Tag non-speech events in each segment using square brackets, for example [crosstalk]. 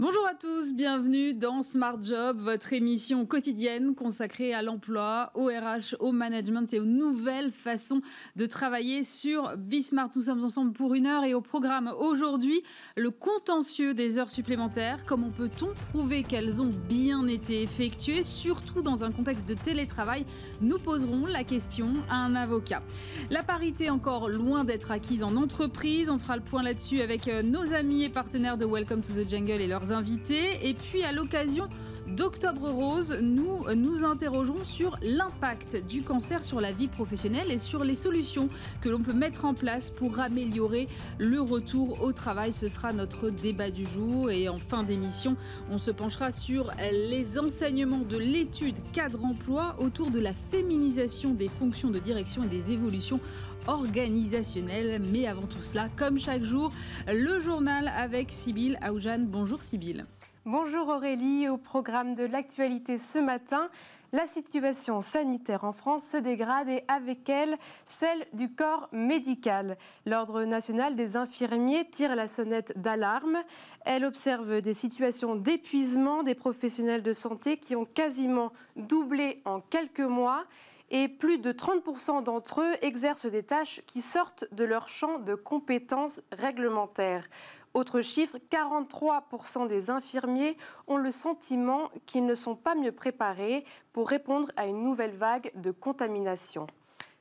Bonjour à tous, bienvenue dans Smart Job, votre émission quotidienne consacrée à l'emploi, au RH, au management et aux nouvelles façons de travailler sur Bismart. Nous sommes ensemble pour une heure et au programme aujourd'hui, le contentieux des heures supplémentaires. Comment peut-on prouver qu'elles ont bien été effectuées, surtout dans un contexte de télétravail? Nous poserons la question à un avocat. La parité encore loin d'être acquise en entreprise. On fera le point là-dessus avec euh, nos amis et partenaires de Welcome to the Jungle et leurs invités. Et puis à l'occasion d'Octobre Rose, nous nous interrogerons sur l'impact du cancer sur la vie professionnelle et sur les solutions que l'on peut mettre en place pour améliorer le retour au travail. Ce sera notre débat du jour. Et en fin d'émission, on se penchera sur les enseignements de l'étude cadre emploi autour de la féminisation des fonctions de direction et des évolutions organisationnelles. Mais avant tout cela, comme chaque jour, le journal avec Sybille Aoujane. Bonjour Sybille. Bonjour Aurélie, au programme de l'actualité ce matin, la situation sanitaire en France se dégrade et avec elle celle du corps médical. L'Ordre national des infirmiers tire la sonnette d'alarme. Elle observe des situations d'épuisement des professionnels de santé qui ont quasiment doublé en quelques mois et plus de 30% d'entre eux exercent des tâches qui sortent de leur champ de compétences réglementaires. Autre chiffre, 43% des infirmiers ont le sentiment qu'ils ne sont pas mieux préparés pour répondre à une nouvelle vague de contamination.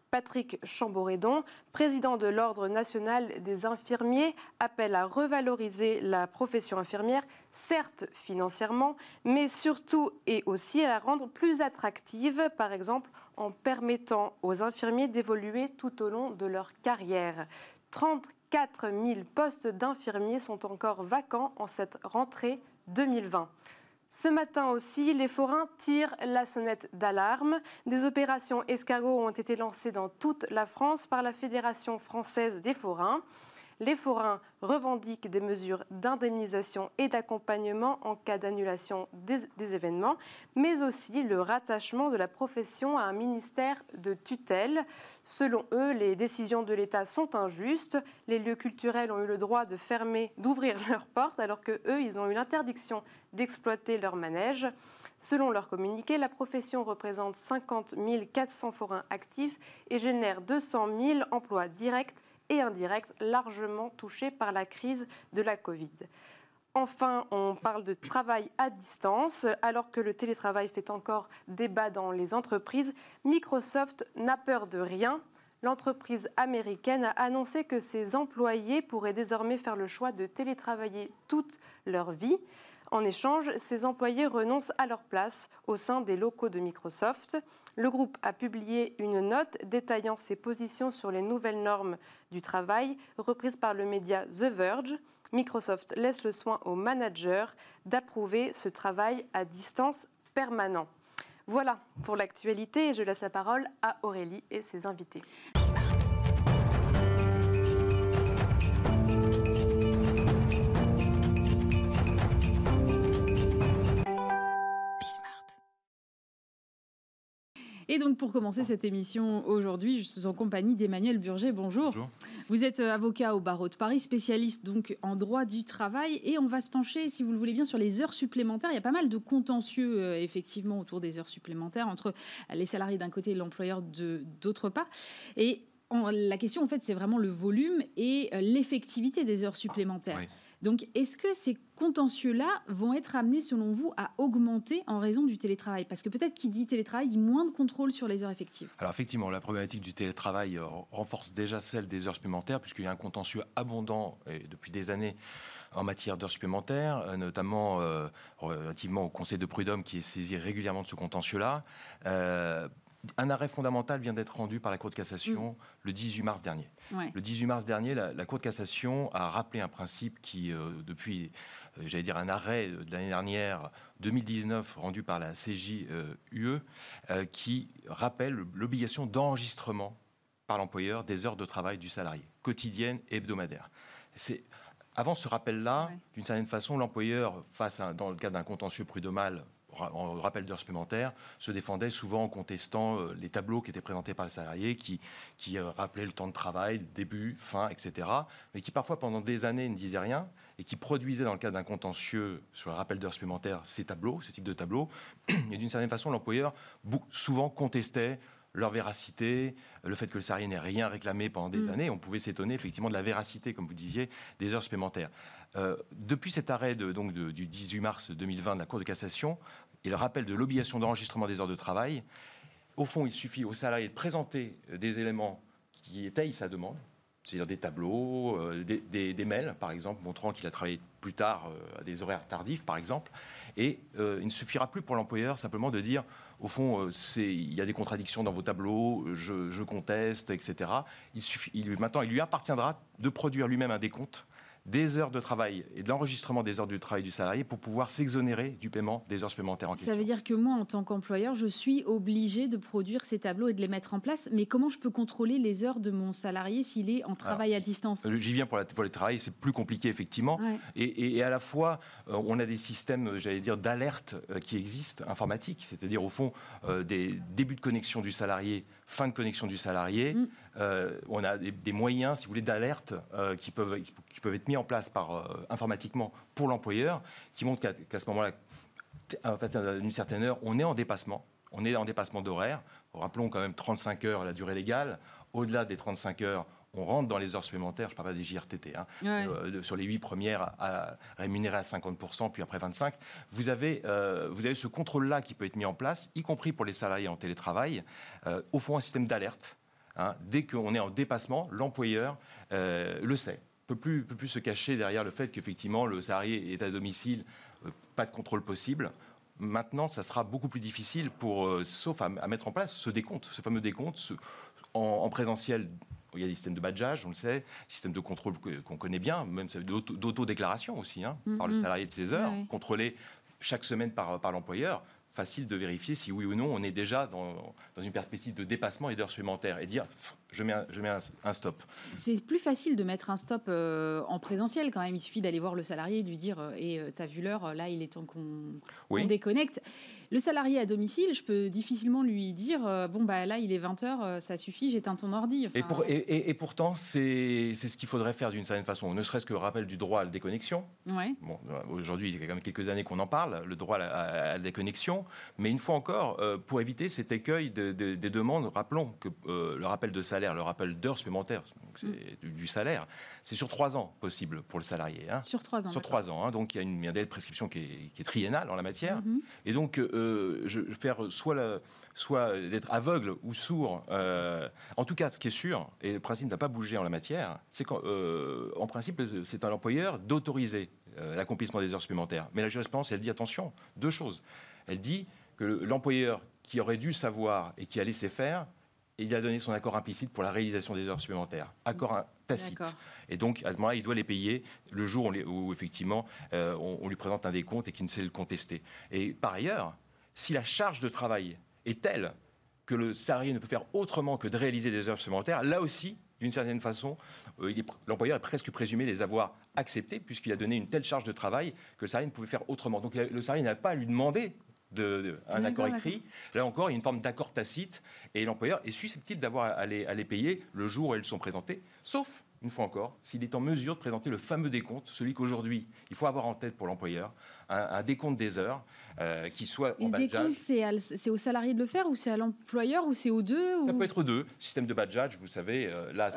Patrick Chamboredon, président de l'Ordre national des infirmiers, appelle à revaloriser la profession infirmière, certes financièrement, mais surtout et aussi à la rendre plus attractive, par exemple en permettant aux infirmiers d'évoluer tout au long de leur carrière. 34 000 postes d'infirmiers sont encore vacants en cette rentrée 2020. Ce matin aussi, les forains tirent la sonnette d'alarme. Des opérations escargots ont été lancées dans toute la France par la Fédération française des forains. Les forains revendiquent des mesures d'indemnisation et d'accompagnement en cas d'annulation des, événements, mais aussi le rattachement de la profession à un ministère de tutelle. Selon eux, les décisions de l'État sont injustes. Les lieux culturels ont eu le droit de fermer, d'ouvrir [laughs] leurs portes, alors que eux, ils ont eu l'interdiction d'exploiter leur manège. Selon leur communiqué, la profession représente 50 400 forains actifs et génère 200 000 emplois directs et indirects largement touchés par la crise de la Covid. Enfin, on parle de travail à distance. Alors que le télétravail fait encore débat dans les entreprises, Microsoft n'a peur de rien. L'entreprise américaine a annoncé que ses employés pourraient désormais faire le choix de télétravailler toute leur vie. En échange, ces employés renoncent à leur place au sein des locaux de Microsoft. Le groupe a publié une note détaillant ses positions sur les nouvelles normes du travail reprises par le média The Verge. Microsoft laisse le soin aux managers d'approuver ce travail à distance permanent. Voilà pour l'actualité et je laisse la parole à Aurélie et ses invités. Et donc, pour commencer cette émission aujourd'hui, je suis en compagnie d'Emmanuel Burger. Bonjour. Bonjour. Vous êtes euh, avocat au barreau de Paris, spécialiste donc en droit du travail. Et on va se pencher, si vous le voulez bien, sur les heures supplémentaires. Il y a pas mal de contentieux, euh, effectivement, autour des heures supplémentaires entre les salariés d'un côté et l'employeur d'autre part. Et la question, en fait, c'est vraiment le volume et euh, l'effectivité des heures supplémentaires. Donc, est-ce que ces contentieux-là vont être amenés, selon vous, à augmenter en raison du télétravail? Parce que peut-être qui dit télétravail dit moins de contrôle sur les heures effectives. Alors, effectivement, la problématique du télétravail euh, renforce déjà celle des heures supplémentaires, puisqu'il y a un contentieux abondant depuis des années en matière d'heures supplémentaires, euh, notamment euh, relativement au Conseil de prud'homme qui est saisi régulièrement de ce contentieux-là un arrêt fondamental vient d'être rendu par la Cour de cassation mm. le 18 mars dernier. Le 18 mars dernier, la, Cour de cassation a rappelé un principe qui, euh, depuis, euh, j'allais dire, un arrêt de l'année dernière, 2019, rendu par la CJUE, euh, qui rappelle l'obligation d'enregistrement par l'employeur des heures de travail du salarié, quotidiennes et hebdomadaires. avant ce rappel-là, d'une certaine façon, l'employeur, face dans le cadre d'un contentieux prud'homal en rappel d'heures supplémentaires, se défendaient souvent en contestant euh, les tableaux qui étaient présentés par le salarié, qui, qui euh, rappelaient le temps de travail, début, fin, etc., mais qui parfois pendant des années ne disaient rien et qui produisaient dans le cadre d'un contentieux sur le rappel d'heures supplémentaires ces tableaux, ce type de tableaux. [clears throat] Et d'une certaine façon, l'employeur souvent contestait leur véracité, le fait que le salarié n'ait rien réclamé pendant des mm. années. On pouvait s'étonner effectivement de la véracité, comme vous disiez, des heures supplémentaires. Euh, depuis cet arrêt de, donc du 18 mars 2020 de la Cour de cassation et le rappel de l'obligation d'enregistrement des heures de travail, au fond, il suffit au salarié de présenter des éléments qui étayent sa demande, c'est-à-dire des tableaux, euh, des, mails, par exemple, montrant qu'il a travaillé plus tard euh, à des horaires tardifs, par exemple. Et il ne suffira plus pour l'employeur simplement de dire au fond, euh, il y a des contradictions dans vos tableaux, je, conteste, etc. Il maintenant, il lui appartiendra de produire lui-même un décompte des heures de travail et de l'enregistrement des heures de travail du salarié pour pouvoir s'exonérer du paiement des heures supplémentaires en question. Ça veut dire que moi, en tant qu'employeur, je suis obligé de produire ces tableaux et de les mettre en place. Mais comment je peux contrôler les heures de mon salarié s'il est en travail à distance? J'y viens pour, la, pour c'est plus compliqué effectivement. Et, à la fois, euh, on a des systèmes, j'allais dire, d'alerte euh, qui existent, informatiques, c'est-à-dire au fond euh, des débuts de connexion du salarié fin de connexion du salarié. Mm. Euh, on a des, moyens, si vous voulez, d'alerte euh, qui, peuvent, qui peuvent être mis en place par, euh, informatiquement pour l'employeur, qui montrent qu'à ce moment-là, à d'une certaine heure, on est en dépassement. On est en dépassement d'horaire. Rappelons quand même 35 heures la durée légale. Au-delà des 35 heures, on rentre dans les heures supplémentaires, je parle pas des JRTT, hein, euh, sur les huit premières à, rémunérer à 50%, puis après 25%. Vous avez, euh, vous avez ce contrôle-là qui peut être mis en place, y compris pour les salariés en télétravail, euh, au fond un système d'alerte. Hein. dès qu'on est en dépassement, l'employeur le sait peut plus, peut plus se cacher derrière le fait qu'effectivement le salarié est à domicile, pas de contrôle possible. Maintenant, ça sera beaucoup plus difficile pour, sauf à, mettre en place ce décompte, ce fameux décompte en, présentiel il y a des systèmes de badgeage, on le sait, systèmes de contrôle qu'on connaît bien, même d'autodéclaration aussi, hein, par le mm-hmm. salarié de ses heures, contrôlé chaque semaine par, par l'employeur facile de vérifier si oui ou non on est déjà dans, dans une perspective de dépassement et d'heures supplémentaires et dire je mets un, je mets un, stop. C'est plus facile de mettre un stop euh, en présentiel quand même. Il suffit d'aller voir le salarié et lui dire euh, et euh, tu as vu l'heure, là il est temps qu'on déconnecte. Le salarié à domicile, je peux difficilement lui dire bon bah là il est 20h, ça suffit, j'éteins ton ordi. et, pour, et, et, pourtant c'est ce qu'il faudrait faire d'une certaine façon, ne serait-ce que le rappel du droit à la déconnexion. Ouais. Bon, aujourd'hui il y a quand même quelques années qu'on en parle, le droit à la, déconnexion, mais une fois encore pour éviter cet écueil des demandes, rappelons que le rappel de salaire le rappel d'heures supplémentaires, c'est mm. du, salaire, c'est sur trois ans possible pour le salarié. Hein. Sur trois ans. Sur trois ans. Hein. donc il y a une, de prescription qui est, triennale en la matière. Mm-hmm. Et donc euh, je, faire soit, soit d'être aveugle ou sourd. Euh, en tout cas, ce qui est sûr, et le principe n'a pas bougé en la matière, c'est qu'en euh, principe, c'est à l'employeur d'autoriser l'accomplissement des heures supplémentaires. Mais la jurisprudence, elle dit attention, deux choses. Elle dit que l'employeur qui aurait dû savoir et qui a laissé faire il a donné son accord implicite pour la réalisation des heures supplémentaires. Accord tacite. Et donc, à ce moment-là, il doit les payer le jour où, effectivement, on, lui présente un décompte et qu'il ne sait le contester. Et par ailleurs, si la charge de travail est telle que le salarié ne peut faire autrement que de réaliser des heures supplémentaires, là aussi, d'une certaine façon, euh, l'employeur est presque présumé les avoir acceptées, puisqu'il a donné une telle charge de travail que le salarié ne pouvait faire autrement. Donc le salarié n'a pas à lui demander de, un accord écrit. Là encore, il y a une forme d'accord tacite et l'employeur est susceptible d'avoir à à les payer le jour où elles sont présentées, sauf une fois encore, s'il est en mesure de présenter le fameux décompte, celui qu'aujourd'hui, il faut avoir en tête pour l'employeur, un, décompte des heures euh, qui soit en badgeage. c'est au salarié de le faire ou c'est à l'employeur ou c'est aux deux Ça peut être aux deux. Système de badgeage, vous savez, euh, là,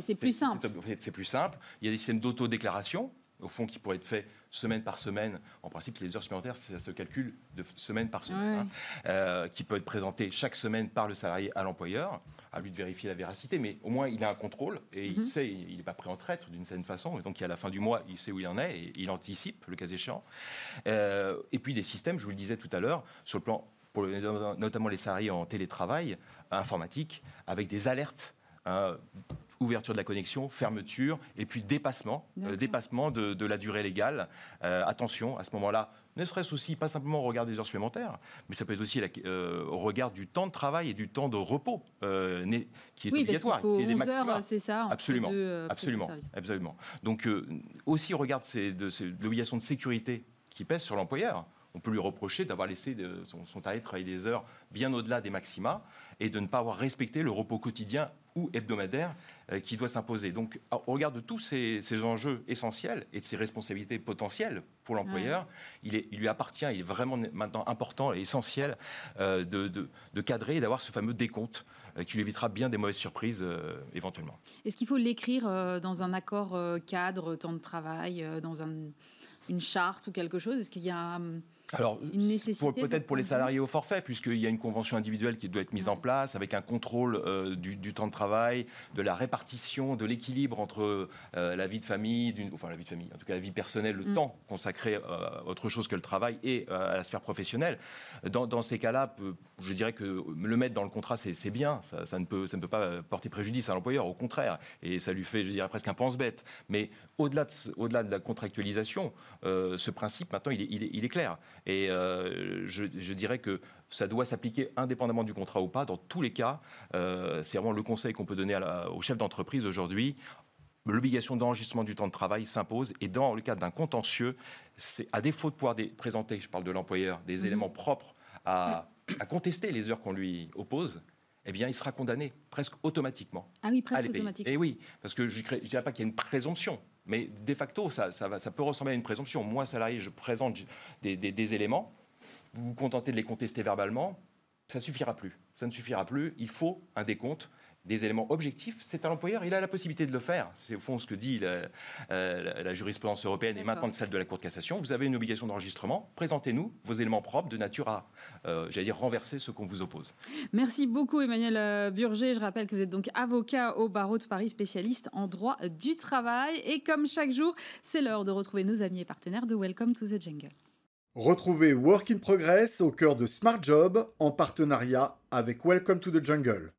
c'est plus simple. C'est plus simple. Il y a des systèmes d'autodéclaration au fond, qui pourrait être fait semaine par semaine. En principe, les heures supplémentaires, ça se calcule de semaine par semaine, hein. euh, qui peut être présenté chaque semaine par le salarié à l'employeur, à lui de vérifier la véracité, mais au moins il a un contrôle et il mhm. sait, il n'est pas prêt en traître d'une certaine façon, et donc à la fin du mois, il sait où il en est et il anticipe le cas échéant. Euh, et puis des systèmes, je vous le disais tout à l'heure, sur le plan, pour notamment les salariés en télétravail informatique, avec des alertes. Hein, ouverture de la connexion, fermeture, et puis dépassement, euh, dépassement de, la durée légale. Euh, attention, à ce moment-là, ne serait-ce aussi pas simplement au regard des heures supplémentaires, mais ça peut être aussi euh, au regard du temps de travail et du temps de repos qui est obligatoire, qui est des maxima. C'est ça. Absolument, absolument, absolument. Donc aussi au regard de, de l'obligation de sécurité qui pèse sur l'employeur on peut lui reprocher d'avoir laissé son, son de travailler des heures bien au-delà des maxima et de ne pas avoir respecté le repos quotidien ou hebdomadaire euh, qui doit s'imposer. Donc, au regard de tous ces, enjeux essentiels et de ces responsabilités potentielles pour l'employeur, il, lui appartient, il est vraiment maintenant important et essentiel euh, de, cadrer et d'avoir ce fameux décompte euh, qui lui évitera bien des mauvaises surprises éventuellement. Est-ce qu'il faut l'écrire dans un accord cadre, temps de travail, dans une charte ou quelque chose? Est-ce qu'il y a... Hum, alors, peut-être pour les salariés au forfait, puisqu'il y a une convention individuelle qui doit être mise en place avec un contrôle euh, du, temps de travail, de la répartition, de l'équilibre entre euh, la vie de famille, enfin la vie de famille, en tout cas la vie personnelle, le mm. temps consacré à euh, autre chose que le travail et à la sphère professionnelle. Dans, ces cas-là, je dirais que le mettre dans le contrat, c'est bien. Ça, ne peut, ça ne peut pas porter préjudice à l'employeur, au contraire. Et ça lui fait, je dirais, presque un pense-bête. Mais au-delà de, au -delà de la contractualisation, ce principe, maintenant, il est, il est, il est clair. Et euh, je, dirais que ça doit s'appliquer indépendamment du contrat ou pas. Dans tous les cas, euh, c'est vraiment le conseil qu'on peut donner à au chef d'entreprise aujourd'hui. L'obligation d'enregistrement du temps de travail s'impose et dans le cadre d'un contentieux, c'est à défaut de pouvoir présenter, je parle de l'employeur, des mhm. éléments propres à, contester les heures qu'on lui oppose, eh bien, il sera condamné presque automatiquement. Ah oui, presque automatiquement. Et oui, parce que je ne dirais pas qu'il y a une présomption, mais de facto, ça, peut ressembler à une présomption. Moi, salarié, je présente des, éléments, vous vous contentez de les contester verbalement, ça ne suffira plus. Ça ne suffira plus. Il faut un décompte des éléments objectifs, c'est à l'employeur, il a la possibilité de le faire. C'est au fond ce que dit la, euh, jurisprudence européenne et maintenant celle de la Cour de cassation. Vous avez une obligation d'enregistrement, présentez-nous vos éléments propres de nature à, euh, j'allais dire, renverser ce qu'on vous oppose. Merci beaucoup Emmanuel euh, Burger. Je rappelle que vous êtes donc avocat au barreau de Paris, spécialiste en droit du travail. Et comme chaque jour, c'est l'heure de retrouver nos amis et partenaires de Welcome to the Jungle. Retrouvez Work in Progress au cœur de Smart Job en partenariat avec Welcome to the Jungle.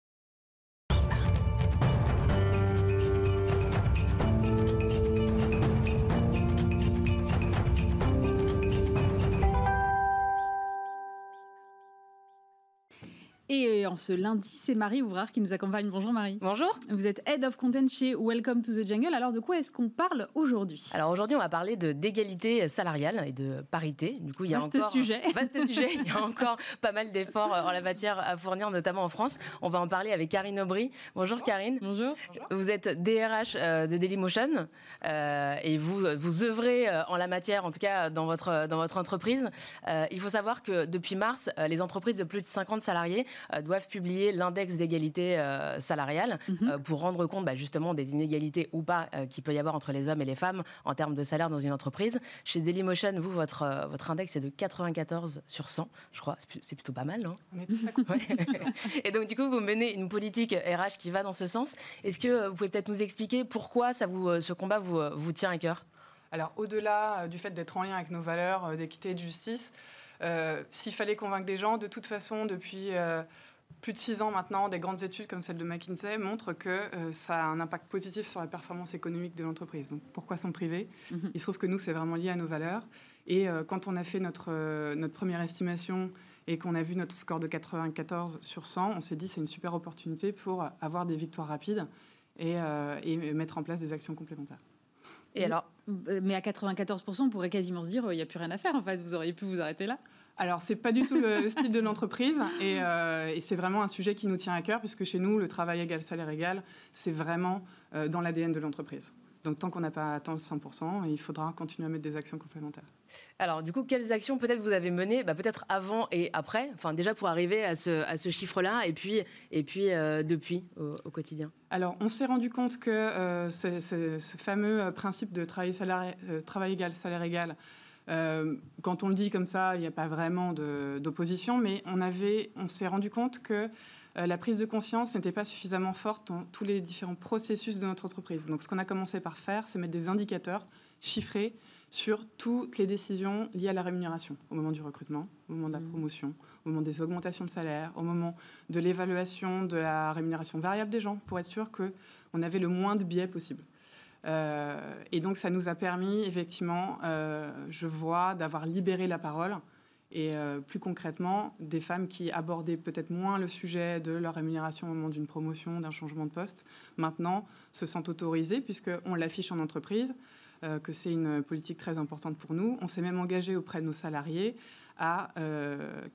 Et en ce lundi, c'est Marie Ouvrard qui nous accompagne. Bonjour Marie. Bonjour. Vous êtes Head of Content chez Welcome to the Jungle. Alors de quoi est-ce qu'on parle aujourd'hui? Alors aujourd'hui, on va parler de d'égalité salariale et de parité. Du coup, il y a vaste encore sujet. [laughs] vaste sujet. Il y a encore pas mal d'efforts en la matière à fournir, notamment en France. On va en parler avec Karine Aubry. Bonjour Karine. Bonjour. Vous êtes DRH euh, de Dailymotion euh, et vous vous œuvrez euh, en la matière, en tout cas dans votre dans votre entreprise. il faut savoir que depuis mars, les entreprises de plus de 50 salariés euh, doivent publier l'index d'égalité euh, salariale mhm. euh, pour rendre compte bah, justement des inégalités ou pas qu'il peut y avoir entre les hommes et les femmes en termes de salaire dans une entreprise. Chez Dailymotion, vous, votre, votre index est de 94 sur 100, je crois. C'est plutôt pas mal, non? [laughs] Et donc, du coup, vous menez une politique RH qui va dans ce sens. Est-ce que vous pouvez peut-être nous expliquer pourquoi ça vous, ce combat vous, vous tient à cœur? Alors, au-delà du fait d'être en lien avec nos valeurs d'équité et de justice, euh, s'il fallait convaincre des gens, de toute façon, depuis euh, plus de six ans maintenant, des grandes études comme celle de McKinsey montrent que euh, ça a un impact positif sur la performance économique de l'entreprise. Donc pourquoi s'en priver? Mhm. Il se trouve que nous, c'est vraiment lié à nos valeurs. Et quand on a fait notre, notre première estimation et qu'on a vu notre score de 94 sur 100, on s'est dit c'est une super opportunité pour avoir des victoires rapides et, et mettre en place des actions complémentaires. Et alors, mais à 94%, on pourrait quasiment se dire, il n'y a plus rien à faire. En fait, vous auriez pu vous arrêter là. Alors, c'est pas du tout le, [laughs] style de l'entreprise euh, et, c'est vraiment un sujet qui nous tient à cœur puisque chez nous, le travail égal, salaire égal, c'est vraiment euh, dans l'ADN de l'entreprise. Donc, tant qu'on n'a pas atteint 100%, il faudra continuer à mettre des actions complémentaires. Alors, du coup, quelles actions peut-être vous avez menées, bah, peut-être avant et après, enfin déjà pour arriver à ce, à ce chiffre-là, et puis, et puis euh, depuis au, quotidien? Alors, on s'est rendu compte que euh, ce, fameux euh, principe de travail, travail égal, salaire égal, quand on le dit comme ça, il n'y a pas vraiment d'opposition, mais on, avait, on s'est rendu compte que la prise de conscience n'était pas suffisamment forte dans tous les différents processus de notre entreprise. Donc, ce qu'on a commencé par faire, c'est mettre des indicateurs chiffrés sur toutes les décisions liées à la rémunération, au moment du recrutement, au moment de la mmh. promotion, au moment des augmentations de salaire, au moment de l'évaluation de la rémunération variable des gens, pour être sûr qu'on avait le moins de biais possible. Euh, et donc ça nous a permis, effectivement, euh, je vois, d'avoir libéré la parole et euh, plus concrètement, des femmes qui abordaient peut-être moins le sujet de leur rémunération au moment d'une promotion, d'un changement de poste, maintenant se sentent autorisées puisqu'on l'affiche en entreprise. Euh, que c'est une politique très importante pour nous. On s'est même engagé auprès de nos salariés à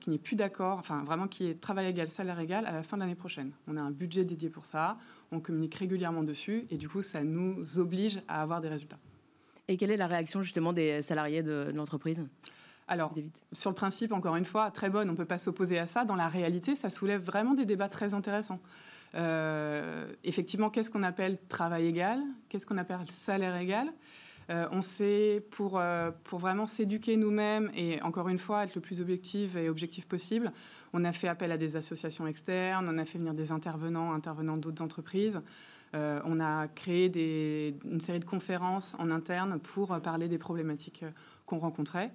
qu'il n'y ait plus d'accord, enfin vraiment qu'il y ait travail égal, salaire égal à la fin de l'année prochaine. On a un budget dédié pour ça, on communique régulièrement dessus et du coup ça nous oblige à avoir des résultats. Et quelle est la réaction justement des salariés de, l'entreprise? Alors, sur le principe, encore une fois, très bonne, on ne peut pas s'opposer à ça. Dans la réalité, ça soulève vraiment des débats très intéressants. Euh, effectivement, qu'est-ce qu'on appelle travail égal? Qu'est-ce qu'on appelle salaire égal? Euh, on sait, pour, euh, pour vraiment s'éduquer nous-mêmes et encore une fois être le plus objectif et objectif possible, on a fait appel à des associations externes, on a fait venir des intervenants, intervenants d'autres entreprises. Euh, on a créé une série de conférences en interne pour parler des problématiques qu'on rencontrait.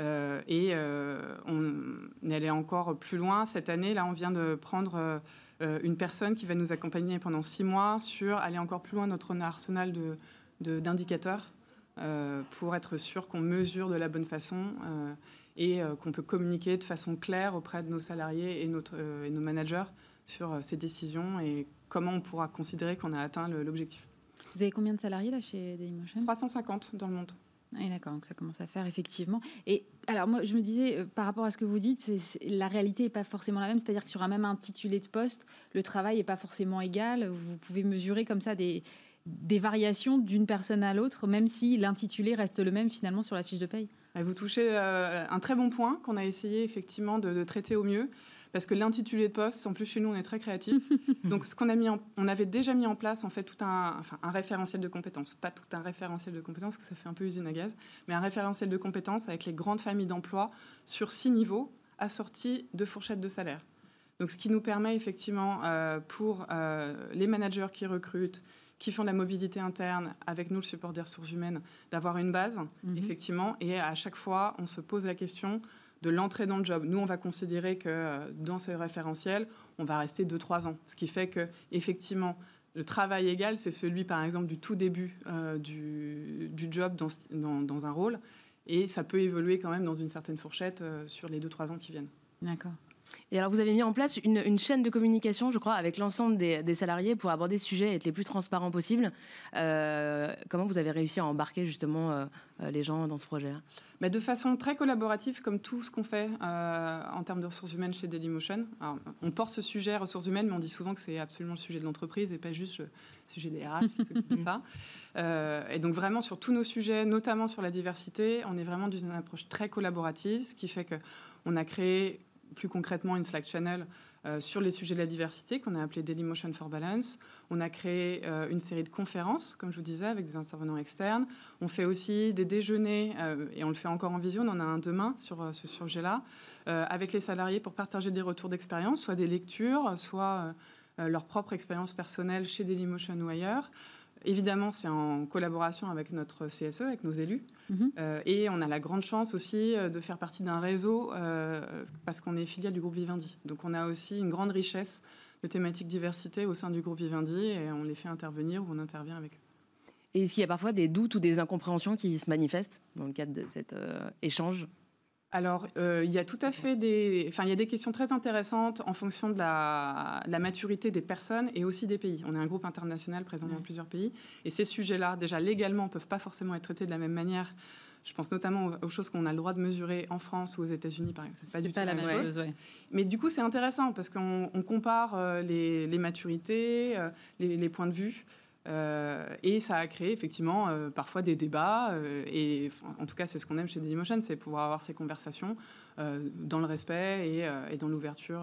Euh, et euh, on est allé encore plus loin. Cette année, là, on vient de prendre une personne qui va nous accompagner pendant six mois sur aller encore plus loin notre arsenal d'indicateurs pour être sûr qu'on mesure de la bonne façon et qu'on peut communiquer de façon claire auprès de nos salariés et, et nos managers sur ces décisions et comment on pourra considérer qu'on a atteint l'objectif. Vous avez combien de salariés là chez Dailymotion? 350 dans le monde. Oui, d'accord, donc ça commence à faire effectivement. Et alors moi, je me disais, euh, par rapport à ce que vous dites, la réalité n'est pas forcément la même. C'est-à-dire que sur un même intitulé de poste, le travail n'est pas forcément égal. Vous pouvez mesurer comme ça des, variations d'une personne à l'autre, même si l'intitulé reste le même finalement sur la fiche de paye. Vous touchez euh, un très bon point qu'on a essayé effectivement de traiter au mieux parce que l'intitulé de poste, en plus chez nous, on est très créatif. [laughs] Donc, ce qu'on a mis, on avait déjà mis en place en fait tout un, enfin, un référentiel de compétences, pas tout un référentiel de compétences, parce que ça fait un peu usine à gaz, mais un référentiel de compétences avec les grandes familles d'emploi sur six niveaux, assortis de fourchettes de salaire. Donc, ce qui nous permet effectivement euh, pour euh, les managers qui recrutent, qui font de la mobilité interne avec nous, le support des ressources humaines, d'avoir une base, mhm. effectivement. Et à chaque fois, on se pose la question de l'entrée dans le job. Nous, on va considérer que euh, dans ce référentiel, on va rester 2-3 ans. Ce qui fait que, effectivement, le travail égal, c'est celui, par exemple, du tout début euh, du, job dans, dans, un rôle. Et ça peut évoluer quand même dans une certaine fourchette euh, sur les 2-3 ans qui viennent. D'accord. Et alors, vous avez mis en place une, chaîne de communication, je crois, avec l'ensemble des, salariés pour aborder ce sujet et être les plus transparents possibles. Euh, comment vous avez réussi à embarquer justement euh, euh, les gens dans ce projet-là bah, De façon très collaborative, comme tout ce qu'on fait en termes de ressources humaines chez Dailymotion. on porte ce sujet ressources humaines, mais on dit souvent que c'est absolument le sujet de l'entreprise et pas juste le sujet des RH, ça. [laughs] et donc vraiment sur tous nos sujets, notamment sur la diversité, on est vraiment dans une approche très collaborative, ce qui fait que on a créé plus concrètement une Slack channel euh, sur les sujets de la diversité qu'on a appelé Dailymotion for Balance. On a créé euh, une série de conférences, comme je vous disais, avec des intervenants externes. On fait aussi des déjeuners, euh, et on le fait encore en visio, on en a un demain sur ce sujet-là, avec les salariés pour partager des retours d'expérience, soit des lectures, soit leur propre expérience personnelle chez Dailymotion ou ailleurs. Évidemment, c'est en collaboration avec notre CSE, avec nos élus. Mhm. Euh, et on a la grande chance aussi euh, de faire partie d'un réseau euh, parce qu'on est filiale du groupe Vivendi. Donc on a aussi une grande richesse de thématiques diversité au sein du groupe Vivendi et on les fait intervenir ou on intervient avec eux. Et est-ce qu'il y a parfois des doutes ou des incompréhensions qui se manifestent dans le cadre de cet échange? Alors, euh, il y a tout à fait des, enfin, il y a des questions très intéressantes en fonction de la, maturité des personnes et aussi des pays. On est un groupe international présent dans plusieurs pays, et ces sujets-là, déjà légalement, peuvent pas forcément être traités de la même manière. Je pense notamment aux choses qu'on a le droit de mesurer en France ou aux États-Unis, par exemple. C'est pas du tout la, même chose. Mais du coup, c'est intéressant parce qu'on compare euh, les, maturités, euh, les, points de vue. Euh, et ça a créé effectivement euh, parfois des débats. Euh, et en tout cas, c'est ce qu'on aime chez Dailymotion, c'est pouvoir avoir ces conversations dans le respect et, dans l'ouverture.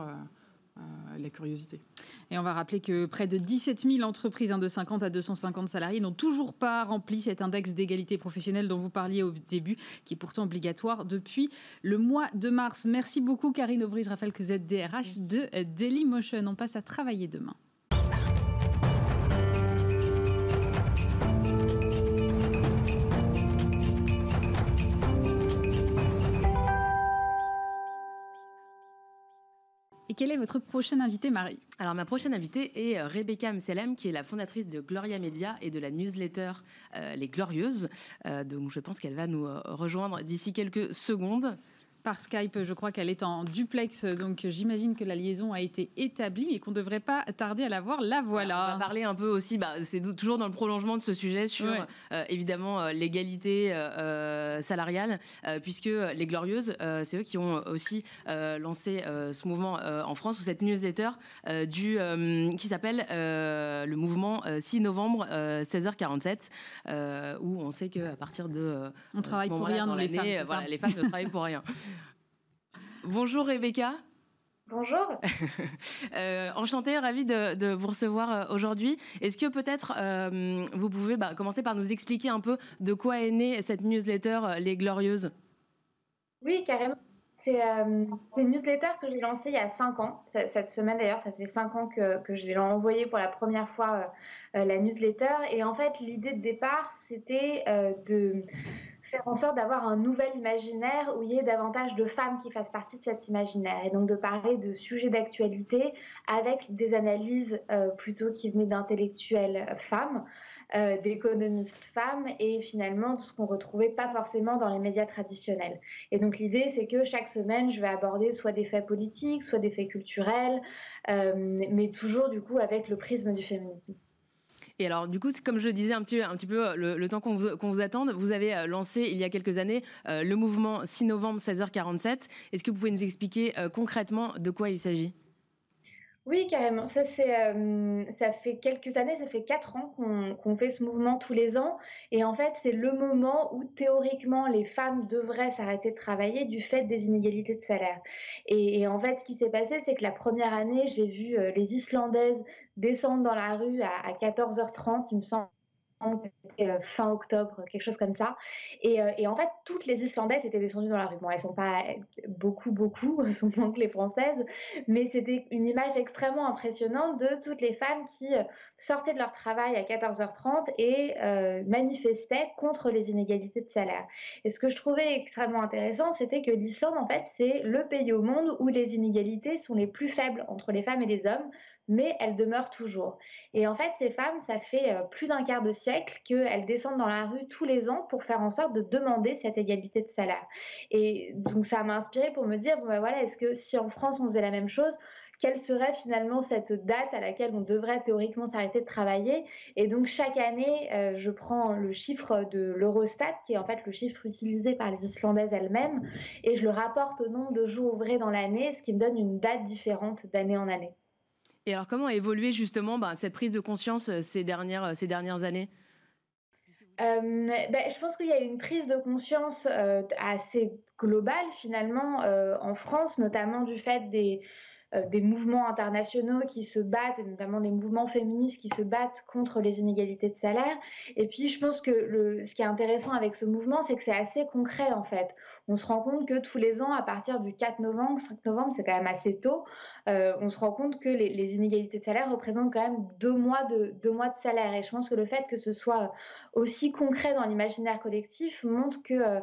la curiosité. Et on va rappeler que près de 17 000 entreprises hein, de 50 à 250 salariés n'ont toujours pas rempli cet index d'égalité professionnelle dont vous parliez au début, qui est pourtant obligatoire depuis le mois de mars. Merci beaucoup Karine Aubry. Je rappelle que vous êtes DRH de Dailymotion. On passe à travailler demain. Quelle est votre prochaine invitée, Marie? Alors, ma prochaine invitée est euh, Rebecca Mselem, qui est la fondatrice de Gloria Media et de la newsletter euh, Les Glorieuses. Euh, donc, je pense qu'elle va nous rejoindre d'ici quelques secondes. Par Skype. Je crois qu'elle est en duplex, donc j'imagine que la liaison a été établie, mais qu'on ne devrait pas tarder à la voir. La voilà. On va parler un peu aussi, bah, c'est toujours dans le prolongement de ce sujet sur évidemment l'égalité salariale, puisque les Glorieuses, c'est eux qui ont aussi lancé ce mouvement en France, ou cette newsletter du, qui s'appelle le mouvement 6 novembre 16h47, où on sait qu'à partir de... on travaille pour rien dans, les femmes, voilà, les femmes ne travaillent pour rien. [laughs] Bonjour Rebecca. Bonjour. [laughs] euh, enchantée, ravie de, vous recevoir aujourd'hui. Est-ce que peut-être vous pouvez bah, commencer par nous expliquer un peu de quoi est née cette newsletter Les Glorieuses? Oui, carrément. C'est une newsletter que j'ai lancée il y a cinq ans. Cette semaine d'ailleurs, ça fait cinq ans que, que je l'ai envoyée pour la première fois, euh, la newsletter. Et en fait, l'idée de départ, c'était euh, de faire en sorte d'avoir un nouvel imaginaire où il y ait davantage de femmes qui fassent partie de cet imaginaire. Et donc de parler de sujets d'actualité avec des analyses euh, plutôt qui venaient d'intellectuelles femmes. Euh, d'économistes femmes et finalement tout ce qu'on retrouvait pas forcément dans les médias traditionnels. Et donc l'idée c'est que chaque semaine je vais aborder soit des faits politiques, soit des faits culturels, euh, mais toujours du coup avec le prisme du féminisme. Et alors, du coup, comme je le disais un petit, un petit peu le, temps qu'on vous, vous, attende, vous avez euh, lancé il y a quelques années le mouvement 6 novembre 16h47. Est-ce que vous pouvez nous expliquer concrètement de quoi il s'agit? Oui, carrément. Ça, euh, ça fait quelques années, ça fait quatre ans qu'on fait ce mouvement tous les ans. Et en fait, c'est le moment où théoriquement les femmes devraient s'arrêter de travailler du fait des inégalités de salaire. Et, en fait, ce qui s'est passé, c'est que la première année, j'ai vu euh, les Islandaises descendre dans la rue à, à 14h30, il me semble fin octobre, quelque chose comme ça. Euh, et, en fait, toutes les Islandaises étaient descendues dans la rue. Bon, elles sont pas beaucoup, beaucoup, sont moins que les Françaises, mais c'était une image extrêmement impressionnante de toutes les femmes qui euh, sortaient de leur travail à 14h30 et manifestaient contre les inégalités de salaire. Et ce que je trouvais extrêmement intéressant, c'était que l'Islande, en fait, c'est le pays au monde où les inégalités sont les plus faibles entre les femmes et les hommes mais elles demeurent toujours. Et en fait, ces femmes, ça fait euh, plus d'un quart de siècle qu'elles descendent dans la rue tous les ans pour faire en sorte de demander cette égalité de salaire. Et donc ça m'a inspiré pour me dire, bon ben voilà, est-ce que si en France on faisait la même chose, quelle serait finalement cette date à laquelle on devrait théoriquement s'arrêter de travailler? Et donc chaque année, euh, je prends le chiffre de l'Eurostat, qui est en fait le chiffre utilisé par les Islandaises elles-mêmes, et je le rapporte au nombre de jours ouvrés dans l'année, ce qui me donne une date différente d'année en année. Et alors, comment a évolué justement bah, cette prise de conscience euh, ces dernières, euh, ces dernières années? Euh, ben, je pense qu'il y a une prise de conscience assez globale finalement en France, notamment du fait des, des mouvements internationaux qui se battent, notamment des mouvements féministes qui se battent contre les inégalités de salaire. Et puis je pense que ce qui est intéressant avec ce mouvement, c'est que c'est assez concret en fait on se rend compte que tous les ans, à partir du 4 novembre, 5 novembre, c'est quand même assez tôt, euh, on se rend compte que les, inégalités de salaire représentent quand même deux mois, de, deux mois de salaire. Et je pense que le fait que ce soit aussi concret dans l'imaginaire collectif montre que... Euh,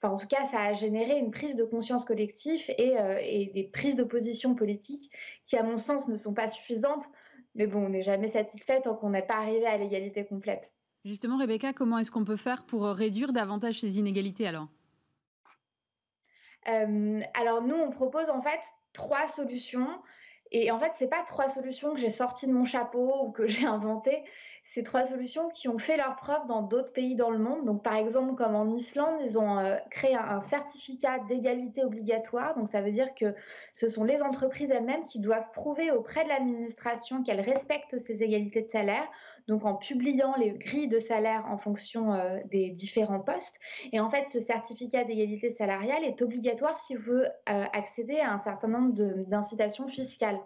enfin, en tout cas, ça a généré une prise de conscience collective et, euh, et des prises de position politique qui, à mon sens, ne sont pas suffisantes. Mais bon, on n'est jamais satisfait tant qu'on n'est pas arrivé à l'égalité complète. Justement, Rebecca, comment est-ce qu'on peut faire pour réduire davantage ces inégalités alors? Euh, alors nous, on propose en fait trois solutions. Et en fait, c'est pas trois solutions que j'ai sorties de mon chapeau ou que [laughs] j'ai inventées. C'est trois solutions qui ont fait leur preuve dans d'autres pays dans le monde. Donc, par exemple, comme en Islande, ils ont euh, créé un, certificat d'égalité obligatoire. Donc, ça veut dire que ce sont les entreprises elles-mêmes qui doivent prouver auprès de l'administration qu'elles respectent ces égalités de salaire donc en publiant les grilles de salaire en fonction euh, des différents postes. Et en fait, ce certificat d'égalité salariale est obligatoire si vous veut euh, accéder à un certain nombre d'incitations fiscales.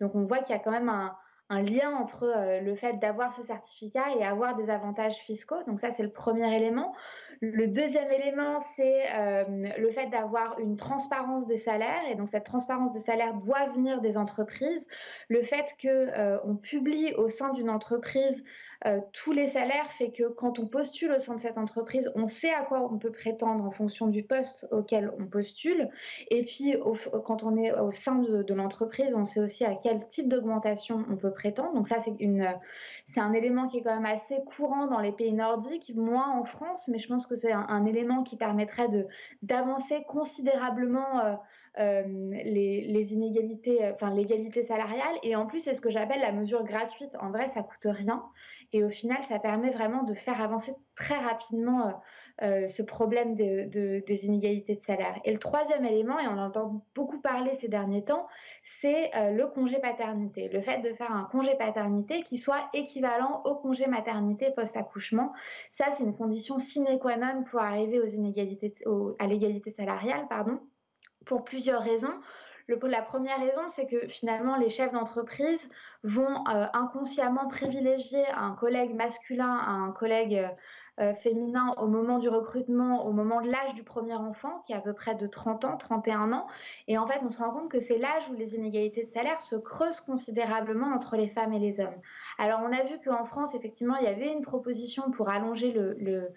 Donc on voit qu'il y a quand même un, lien entre euh, le fait d'avoir ce certificat et avoir des avantages fiscaux. Donc ça, c'est le premier élément. Le deuxième élément, c'est le fait d'avoir une transparence des salaires. Et donc cette transparence des salaires doit venir des entreprises. Le fait qu'on publie au sein d'une entreprise euh, tous les salaires fait que quand on postule au sein de cette entreprise, on sait à quoi on peut prétendre en fonction du poste auquel on postule. Et puis, quand on est au sein de, l'entreprise, on sait aussi à quel type d'augmentation on peut prétendent. Donc ça, c'est un élément qui est quand même assez courant dans les pays nordiques, moins en France, mais je pense que c'est un, élément qui permettrait de d'avancer considérablement. les, les, inégalités, enfin l'égalité salariale. Et en plus, c'est ce que j'appelle la mesure gratuite. En vrai, ça coûte rien. Et au final, ça permet vraiment de faire avancer très rapidement euh, euh, ce problème des inégalités de salaire. Et le troisième élément, et on entend beaucoup parler ces derniers temps, c'est euh, le congé paternité. Le fait de faire un congé paternité qui soit équivalent au congé maternité post-accouchement. Ça, c'est une condition sine qua non pour arriver aux inégalités, à l'égalité salariale, pardon, pour plusieurs raisons la première raison, c'est que finalement, les chefs d'entreprise vont euh, inconsciemment privilégier un collègue masculin à un collègue euh, euh, féminin au moment du recrutement, au moment de l'âge du premier enfant, qui est à peu près de 30 ans, 31 ans. Et en fait, on se rend compte que c'est l'âge où les inégalités de salaire se creusent considérablement entre les femmes et les hommes. Alors, on a vu qu'en France, effectivement, il y avait une proposition pour allonger le le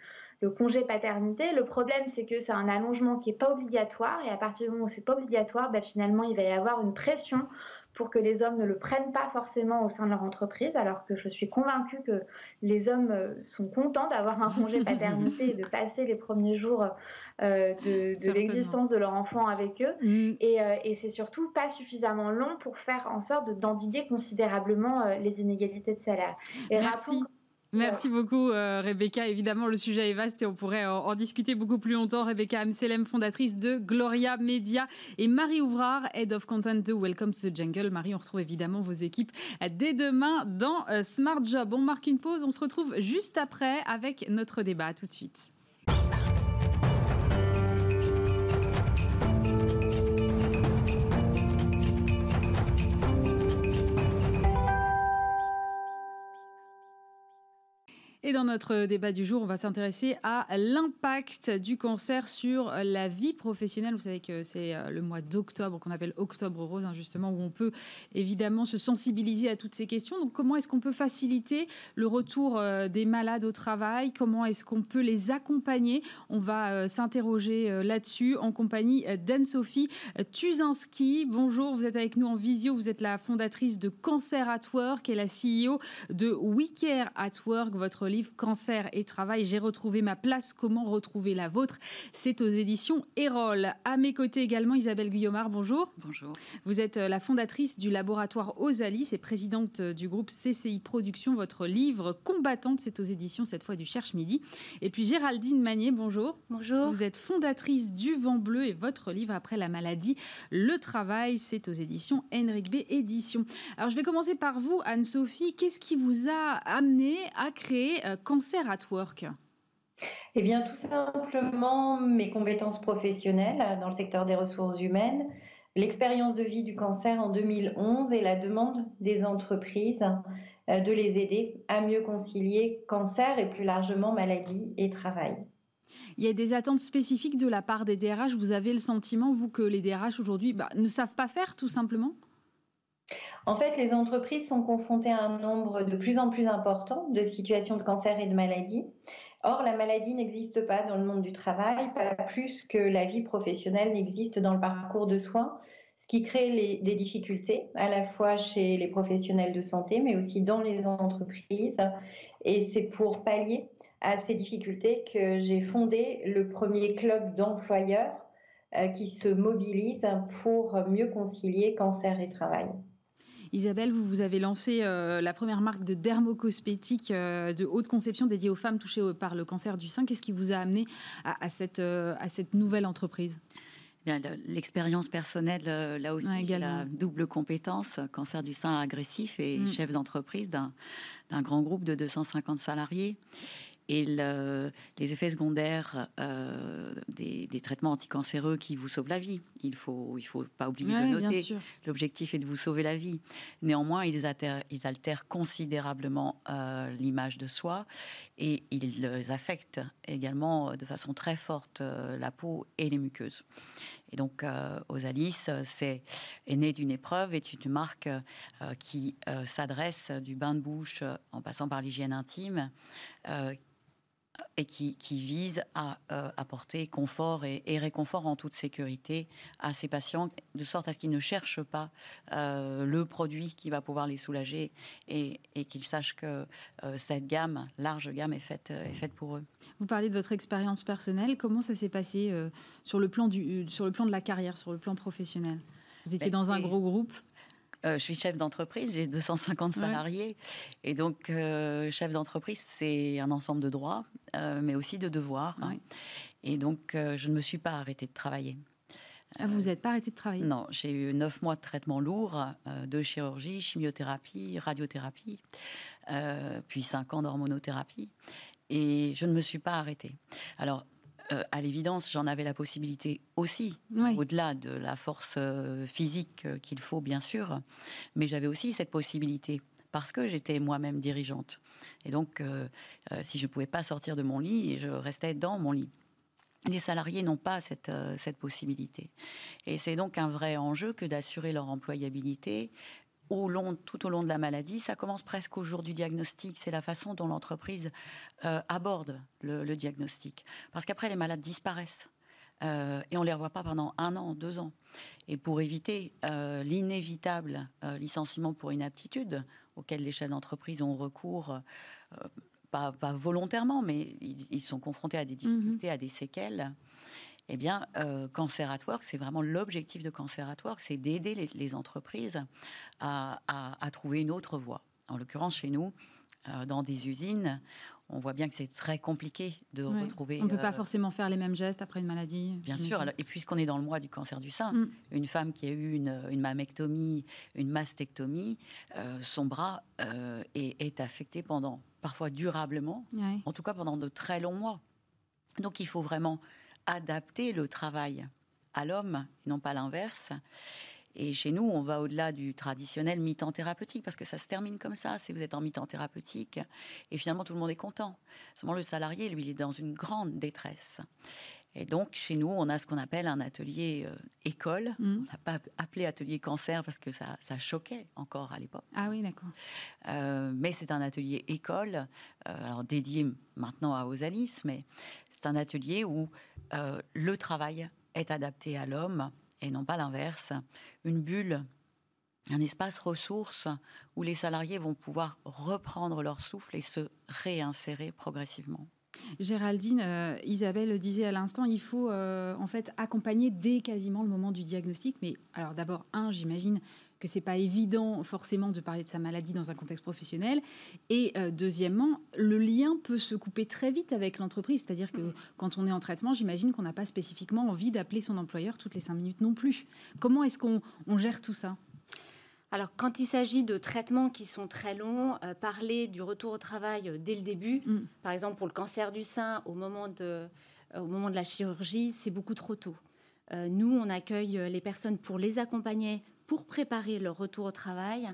congé paternité. Le problème, c'est que c'est un allongement qui n'est pas obligatoire et à partir du moment où c'est pas obligatoire, bah, finalement, il va y avoir une pression pour que les hommes ne le prennent pas forcément au sein de leur entreprise, alors que je suis convaincue que les hommes euh, sont contents d'avoir un congé [laughs] paternité et de passer les premiers jours euh, de, l'existence de leur enfant avec eux. Mm. Euh, et, c'est surtout pas suffisamment long pour faire en sorte d'endiguer considérablement les inégalités de salaire. Et Merci. Merci beaucoup euh, Rebecca. Évidemment, le sujet est vaste et on pourrait en, discuter beaucoup plus longtemps. Rebecca Amselem, fondatrice de Gloria Media et Marie Ouvrard, Head of Content de Welcome to the Jungle. Marie, on retrouve évidemment vos équipes dès demain dans euh, Smart Job. On marque une pause, on se retrouve juste après avec notre débat. tout de suite. Et dans notre débat du jour, on va s'intéresser à l'impact du cancer sur la vie professionnelle. Vous savez que c'est euh, le mois d'octobre qu'on appelle Octobre Rose, hein, justement, où on peut évidemment se sensibiliser à toutes ces questions. Donc, comment est-ce qu'on peut faciliter le retour euh, des malades au travail? Comment est-ce qu'on peut les accompagner? On va euh, s'interroger là-dessus en compagnie d'Anne-Sophie Tuzinski. Bonjour, vous êtes avec nous en visio. Vous êtes la fondatrice de Cancer at Work et la CEO de We Care at Work, votre Cancer et travail, j'ai retrouvé ma place, comment retrouver la vôtre? C'est aux éditions Erol. À mes côtés également Isabelle Guillaumard, bonjour. Bonjour. Vous êtes euh, la fondatrice du laboratoire Osalis et présidente euh, du groupe CCI Productions. Votre livre Combattante, c'est aux éditions cette fois du Cherche Midi. Et puis Géraldine Magnier, bonjour. Bonjour. Vous êtes fondatrice du Vent Bleu et votre livre après la maladie, Le Travail, c'est aux éditions Henrik B. Éditions. Alors je vais commencer par vous, Anne-Sophie. Qu'est-ce qui vous a amené à créer euh, Cancer at Work Eh bien, tout simplement mes compétences professionnelles dans le secteur des ressources humaines, l'expérience de vie du cancer en 2011 et la demande des entreprises euh, de les aider à mieux concilier cancer et plus largement maladie et travail. Il y a des attentes spécifiques de la part des DRH. Vous avez le sentiment, vous, que les DRH aujourd'hui bah, ne savent pas faire, tout simplement? En fait, les entreprises sont confrontées à un nombre de plus en plus important de situations de cancer et de maladie. Or, la maladie n'existe pas dans le monde du travail, pas plus que la vie professionnelle n'existe dans le parcours de soins, ce qui crée des difficultés à la fois chez les professionnels de santé, mais aussi dans les entreprises. Et c'est pour pallier à ces difficultés que j'ai fondé le premier club d'employeurs euh, qui se mobilisent pour mieux concilier cancer et travail. Isabelle, vous, vous avez lancé euh, la première marque de dermocosmétique euh, de haute conception dédiée aux femmes touchées par le cancer du sein. Qu'est-ce qui vous a amené à, cette, euh, à cette nouvelle entreprise? L'expérience personnelle, là aussi, la double compétence, cancer du sein agressif et mm. chef d'entreprise d'un grand groupe de 250 salariés et les effets secondaires euh, des, traitements anticancéreux qui vous sauvent la vie. Il faut, il faut pas oublier de noter. L'objectif est de vous sauver la vie. Néanmoins, ils, altèrent, ils altèrent considérablement euh, l'image de soi et ils affectent également de façon très forte euh, la peau et les muqueuses. Et donc, euh, Osalis c'est, est né d'une épreuve, est une marque qui s'adresse du bain de bouche en passant par l'hygiène intime et qui, vise à euh, apporter confort et, réconfort en toute sécurité à ces patients, de sorte à ce qu'ils ne cherchent pas euh, le produit qui va pouvoir les soulager et, qu'ils sachent que euh, cette gamme, large gamme, est faite, est faite pour eux. Vous parlez de votre expérience personnelle. Comment ça s'est passé sur, le plan du, sur le plan de la carrière, sur le plan professionnel? Vous étiez ben, dans un gros groupe je suis chef d'entreprise, j'ai 250 salariés. Et donc, euh, chef d'entreprise, c'est un ensemble de droits, euh, mais aussi de devoirs. Et donc, je ne me suis pas arrêtée de travailler. Ah, vous n'êtes pas arrêté de travailler? Non, j'ai eu neuf mois de traitement lourd, de chirurgie, chimiothérapie, radiothérapie, puis cinq ans d'hormonothérapie. Et je ne me suis pas arrêtée. Alors, euh, à l'évidence, j'en avais la possibilité aussi, au-delà de la force euh, physique euh, qu'il faut, bien sûr, mais j'avais aussi cette possibilité parce que j'étais moi-même dirigeante. Et donc, si je ne pouvais pas sortir de mon lit, je restais dans mon lit. Les salariés n'ont pas cette, cette possibilité. Et c'est donc un vrai enjeu que d'assurer leur employabilité, long, tout au long de la maladie. Ça commence presque au jour du diagnostic. C'est la façon dont l'entreprise euh, aborde le, diagnostic. Parce qu'après, les malades disparaissent. Euh, et on ne les revoit pas pendant un an, deux ans. Et pour éviter euh, l'inévitable licenciement pour inaptitude auquel les chefs d'entreprise ont recours, pas, volontairement, mais ils, sont confrontés à des mmh difficultés, à des séquelles, eh bien, euh, Cancer at Work, c'est vraiment l'objectif de Cancer at Work, c'est d'aider les, entreprises à, trouver une autre voie. En l'occurrence, chez nous, euh, dans des usines, on voit bien que c'est très compliqué de retrouver. On ne peut pas euh, forcément faire les mêmes gestes après une maladie. Bien sûr. et puisqu'on est dans le mois du cancer du sein, mm. une femme qui a eu une, une mammectomie, une mastectomie, son bras est, est, affecté pendant, parfois durablement, en tout cas pendant de très longs mois. Donc il faut vraiment adapter le travail à l'homme, et non pas l'inverse. Et chez nous, on va au-delà du traditionnel mi-temps thérapeutique, parce que ça se termine comme ça, si vous êtes en mi-temps thérapeutique, et finalement tout le monde est content. Seulement le salarié, lui, il est dans une grande détresse. Et donc, chez nous, on a ce qu'on appelle un atelier euh, école. Mmh. On n'a pas appelé atelier cancer parce que ça, ça choquait encore à l'époque. Ah oui, d'accord. Euh, mais c'est un atelier école, euh, alors dédié maintenant à Osalis, mais c'est un atelier où le travail est adapté à l'homme et non pas l'inverse. Une bulle, un espace ressource où les salariés vont pouvoir reprendre leur souffle et se réinsérer progressivement. Géraldine, euh, Isabelle le disait à l'instant, il faut euh, en fait accompagner dès quasiment le moment du diagnostic. Mais alors d'abord, un, j'imagine que c'est pas évident forcément de parler de sa maladie dans un contexte professionnel. Et euh, deuxièmement, le lien peut se couper très vite avec l'entreprise. C'est-à-dire que quand on est en traitement, j'imagine qu'on n'a pas spécifiquement envie d'appeler son employeur toutes les cinq minutes non plus. Comment est-ce qu'on gère tout ça? Alors, quand il s'agit de traitements qui sont très longs, euh, parler du retour au travail euh, dès le début, mm. par exemple pour le cancer du sein, au moment de, euh, au moment de la chirurgie, c'est beaucoup trop tôt. nous, on accueille les personnes pour les accompagner, pour préparer leur retour au travail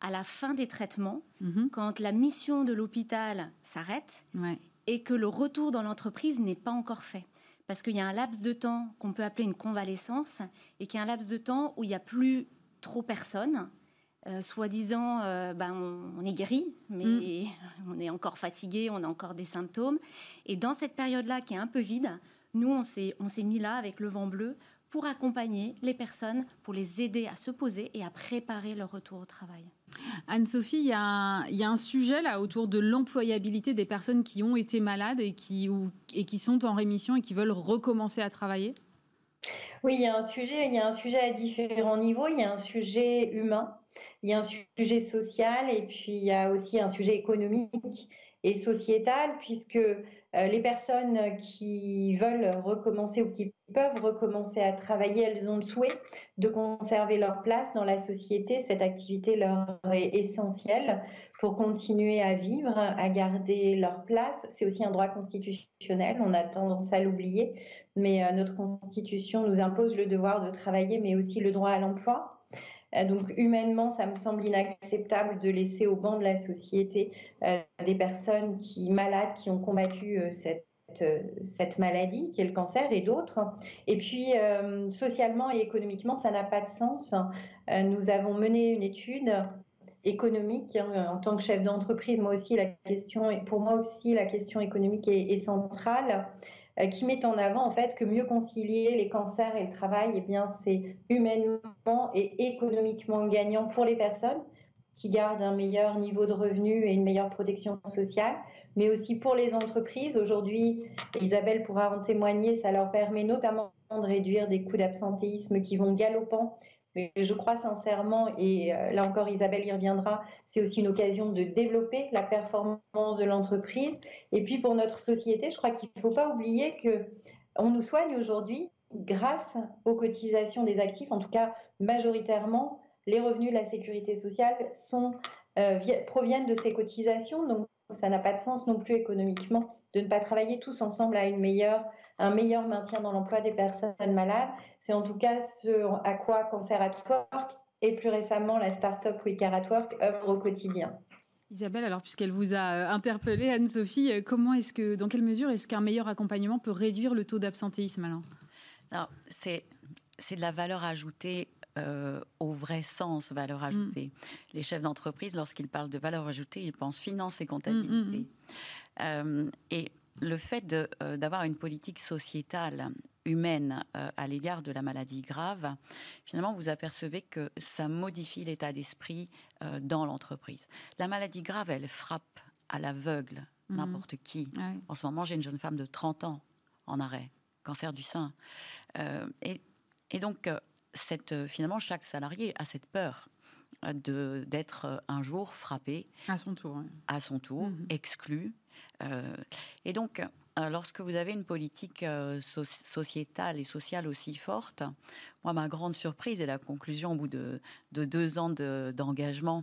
à la fin des traitements, mm-hmm. quand la mission de l'hôpital s'arrête et que le retour dans l'entreprise n'est pas encore fait. Parce qu'il y a un laps de temps qu'on peut appeler une convalescence et qu'il y a un laps de temps où il n'y a plus trop personne euh, soi-disant, euh, ben, on, est guéri, mais mm. [laughs] on est encore fatigué, on a encore des symptômes. Et dans cette période-là qui est un peu vide, nous, on s'est, on s'est mis là avec le vent bleu pour accompagner les personnes, pour les aider à se poser et à préparer leur retour au travail. Anne-Sophie, il y, a un sujet là autour de l'employabilité des personnes qui ont été malades et qui, et qui sont en rémission et qui veulent recommencer à travailler? Oui, il y a un sujet, il y a un sujet à différents niveaux. Il y a un sujet humain il y a un sujet social et puis il y a aussi un sujet économique et sociétal, puisque euh, les personnes qui veulent recommencer ou qui peuvent recommencer à travailler, elles ont le souhait de conserver leur place dans la société. Cette activité leur est essentielle pour continuer à vivre, à garder leur place. C'est aussi un droit constitutionnel, on a tendance à l'oublier, mais euh, notre constitution nous impose le devoir de travailler, mais aussi le droit à l'emploi. Euh, donc humainement, ça me semble inacceptable de laisser au banc de la société euh, des personnes qui malades, qui ont combattu euh, cette maladie qui est le cancer et d'autres. Et puis, socialement et économiquement, ça n'a pas de sens. nous avons mené une étude économique. Hein. En tant que chef d'entreprise, moi aussi, la question, pour moi aussi, la question économique est, centrale, qui met en avant en fait que mieux concilier les cancers et le travail, eh bien, c'est humainement et économiquement gagnant pour les personnes qui gardent un meilleur niveau de revenu et une meilleure protection sociale, mais aussi pour les entreprises. Aujourd'hui, Isabelle pourra en témoigner, ça leur permet notamment de réduire des coûts d'absentéisme qui vont galopant mais je crois sincèrement, et euh, là encore Isabelle y reviendra, c'est aussi une occasion de développer la performance de l'entreprise. Et puis pour notre société, je crois qu'il ne faut pas oublier que on nous soigne aujourd'hui grâce aux cotisations des actifs, en tout cas majoritairement, les revenus de la sécurité sociale euh, proviennent de ces cotisations. Donc ça n'a pas de sens non plus économiquement de ne pas travailler tous ensemble à une meilleure, un meilleur maintien dans l'emploi des personnes malades. C'est en tout cas ce à quoi Cancer at Work et plus récemment la start-up We Care at Work œuvrent au quotidien. Isabelle, alors puisqu'elle vous a euh, interpellé, Anne-Sophie, euh, comment est-ce que, dans quelle mesure est-ce qu'un meilleur accompagnement peut réduire le taux d'absentéisme alors Alors, c'est, c'est de la valeur ajoutée euh, au vrai sens valeur ajoutée. Mm. Les chefs d'entreprise, lorsqu'ils parlent de valeur ajoutée, ils pensent finance et comptabilité. Mm, mm, et le fait d'avoir une politique sociétale humaine euh, à l'égard de la maladie grave, finalement, vous apercevez que ça modifie l'état d'esprit euh, dans l'entreprise. La maladie grave, elle frappe à l'aveugle mhm. n'importe qui. En ce moment, j'ai une jeune femme de 30 ans en arrêt, cancer du sein. Euh, et, donc, cette, finalement, chaque salarié a cette peur de d'être un jour frappé à son tour, à son tour, mhm. exclu. Et donc, euh, lorsque vous avez une politique euh, sociétale et sociale aussi forte, moi, ma grande surprise et la conclusion au bout de, deux ans d'engagement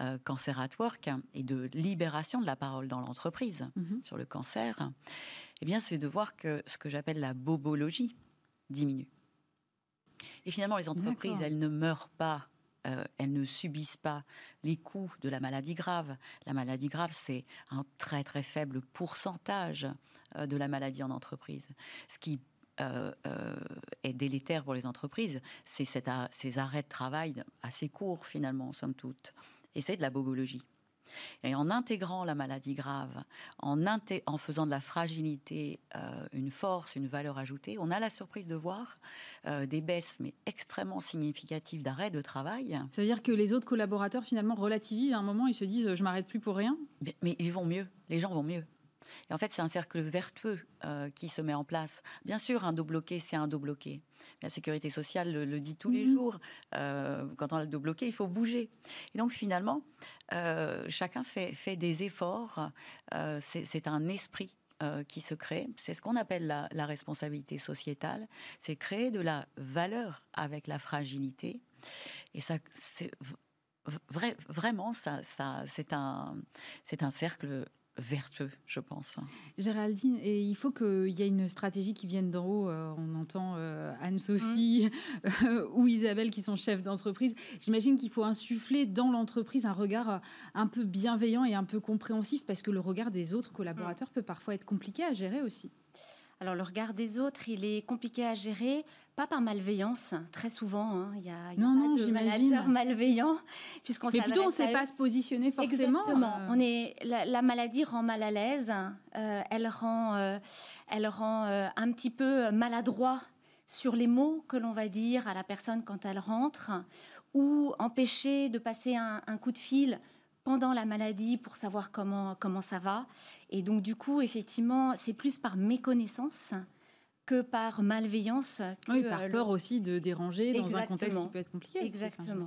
euh, Cancer at Work et de libération de la parole dans l'entreprise mhm. sur le cancer, eh bien, c'est de voir que ce que j'appelle la bobologie diminue. Et finalement, les entreprises, elles ne meurent pas euh, elles ne subissent pas les coûts de la maladie grave. La maladie grave, c'est un très très faible pourcentage euh, de la maladie en entreprise. Ce qui euh, est délétère pour les entreprises, c'est ces arrêts de travail assez courts finalement, somme toute. Et c'est de la bobologie. Et en intégrant la maladie grave, en, en faisant de la fragilité euh, une force, une valeur ajoutée, on a la surprise de voir euh, des baisses, mais extrêmement significatives d'arrêt de travail. Ça veut dire que les autres collaborateurs, finalement, relativisent à un moment, ils se disent je m'arrête plus pour rien? Mais ils vont mieux, les gens vont mieux. Et en fait, c'est un cercle vertueux euh, qui se met en place. Bien sûr, un dos bloqué, c'est un dos bloqué. La sécurité sociale le, dit tous les mhm. jours. Euh, quand on a le dos bloqué, il faut bouger. Et donc, finalement, euh, chacun fait, fait, des efforts. c'est un esprit qui se crée. C'est ce qu'on appelle la, la, responsabilité sociétale. C'est créer de la valeur avec la fragilité. Et ça, c'est vraiment, ça, ça c'est un, c'est un cercle vertueux, je pense. Géraldine, et il faut qu'il y ait une stratégie qui vienne d'en haut. Euh, on entend euh, Anne-Sophie mmh. [laughs] ou Isabelle qui sont chefs d'entreprise. J'imagine qu'il faut insuffler dans l'entreprise un regard euh, un peu bienveillant et un peu compréhensif parce que le regard des autres collaborateurs mmh. peut parfois être compliqué à gérer aussi. Alors le regard des autres, il est compliqué à gérer, pas par malveillance, très souvent. Hein. Il y a, non, non, de manager [laughs] malveillant, puisqu'on Mais plutôt on ne sait pas se positionner forcément. Exactement. Euh. On est, la, maladie rend mal à l'aise, euh, elle rend, euh, elle rend un petit peu maladroit sur les mots que l'on va dire à la personne quand elle rentre, ou empêcher de passer un, un coup de fil pendant la maladie pour savoir comment, comment ça va. Et donc, du coup, effectivement, c'est plus par méconnaissance que par malveillance. oui, par euh, peur aussi de déranger dans un contexte qui peut être compliqué. Exactement.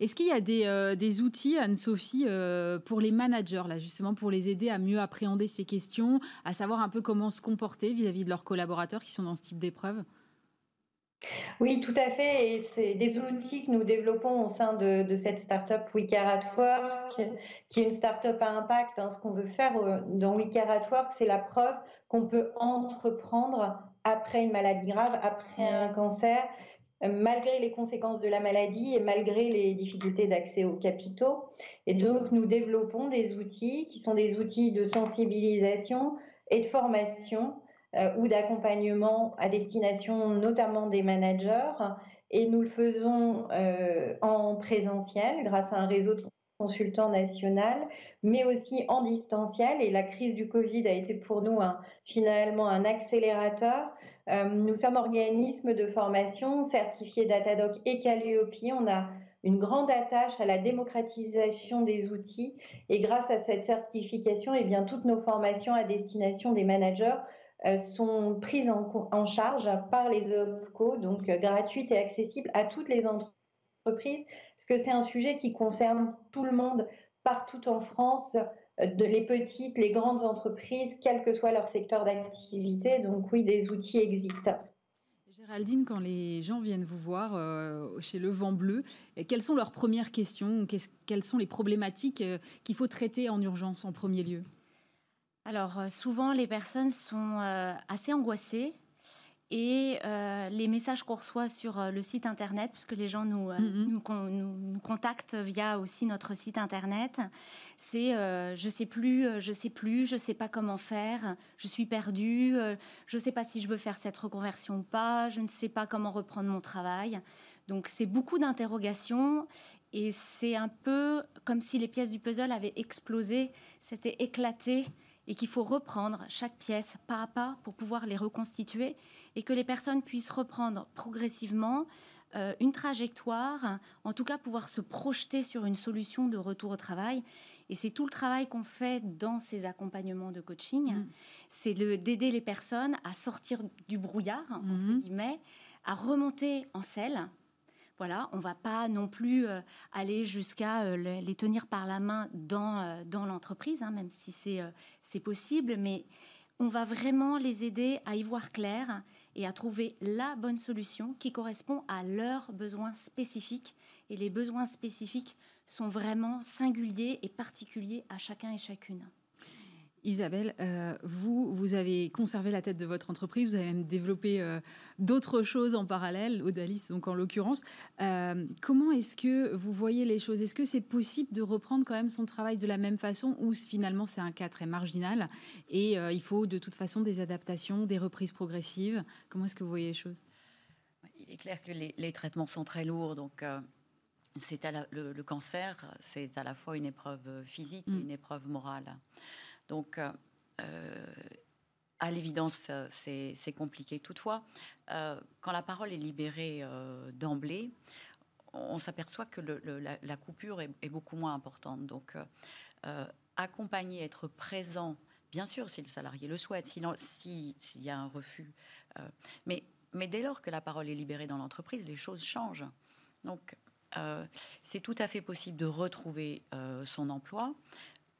Est-ce qu'il y a des, euh, des outils, Anne-Sophie, euh, pour les managers, là, justement, pour les aider à mieux appréhender ces questions, à savoir un peu comment se comporter vis à -vis de leurs collaborateurs qui sont dans ce type d'épreuve? Oui, tout à fait. Et c'est des outils que nous développons au sein de, cette startup We Care at Work, qui est une startup à impact. Hein. Ce qu'on veut faire euh, dans We Care at Work, c'est la preuve qu'on peut entreprendre après une maladie grave, après un cancer, euh, malgré les conséquences de la maladie et malgré les difficultés d'accès aux capitaux. Et donc, nous développons des outils qui sont des outils de sensibilisation et de formation euh, ou d'accompagnement à destination notamment des managers et nous le faisons en présentiel grâce à un réseau de consultants national, mais aussi en distanciel. Et la crise du Covid a été pour nous finalement un accélérateur. nous sommes organisme de formation certifié Datadoc et Calliope. On a une grande attache à la démocratisation des outils et grâce à cette certification, eh bien, toutes nos formations à destination des managers euh, sont prises en, charge par les OPCO, donc euh, gratuites et accessibles à toutes les entreprises, parce que c'est un sujet qui concerne tout le monde partout en France, euh, de les petites, les grandes entreprises, quel que soit leur secteur d'activité. Donc oui, des outils existent. Géraldine, quand les gens viennent vous voir chez Le Vent Bleu, quelles sont leurs premières questions Quelles sont les problématiques qu'il faut traiter en urgence en premier lieu? Alors euh, souvent les personnes sont euh, assez angoissées et euh, les messages qu'on reçoit sur le site internet, puisque les gens nous, nous, nous, contactent via aussi notre site internet, c'est je sais plus, je sais plus, je sais pas comment faire, je suis perdue, je sais pas si je veux faire cette reconversion ou pas, je ne sais pas comment reprendre mon travail. Donc c'est beaucoup d'interrogations et c'est un peu comme si les pièces du puzzle avaient explosé, c'était éclaté et qu'il faut reprendre chaque pièce pas à pas pour pouvoir les reconstituer et que les personnes puissent reprendre progressivement euh, une trajectoire, en tout cas pouvoir se projeter sur une solution de retour au travail. Et c'est tout le travail qu'on fait dans ces accompagnements de coaching, mm. c'est d'aider les personnes à sortir du brouillard, entre mm-hmm. guillemets, à remonter en selle, voilà, on va pas non plus euh, aller jusqu'à euh, les tenir par la main dans, euh, dans l'entreprise, hein, même si c'est c'est possible, mais on va vraiment les aider à y voir clair et à trouver la bonne solution qui correspond à leurs besoins spécifiques. Et les besoins spécifiques sont vraiment singuliers et particuliers à chacun et chacune. Isabelle, euh, vous, vous avez conservé la tête de votre entreprise, vous avez même développé euh, d'autres choses en parallèle, Odalis donc en l'occurrence. Euh, comment est-ce que vous voyez les choses? Est-ce que c'est possible de reprendre quand même son travail de la même façon ou finalement c'est un cas très marginal et il faut de toute façon des adaptations, des reprises progressives? Comment est-ce que vous voyez les choses? Il est clair que les, traitements sont très lourds, donc c'est le, cancer, c'est à la fois une épreuve physique et mm. une épreuve morale. Donc, euh, euh, à l'évidence, c'est compliqué. Toutefois, euh, quand la parole est libérée d'emblée, on s'aperçoit que la, coupure est, beaucoup moins importante. Donc, accompagner, être présent, bien sûr, si le salarié le souhaite, s'il y a un refus, mais dès lors que la parole est libérée dans l'entreprise, les choses changent. Donc, c'est tout à fait possible de retrouver son emploi.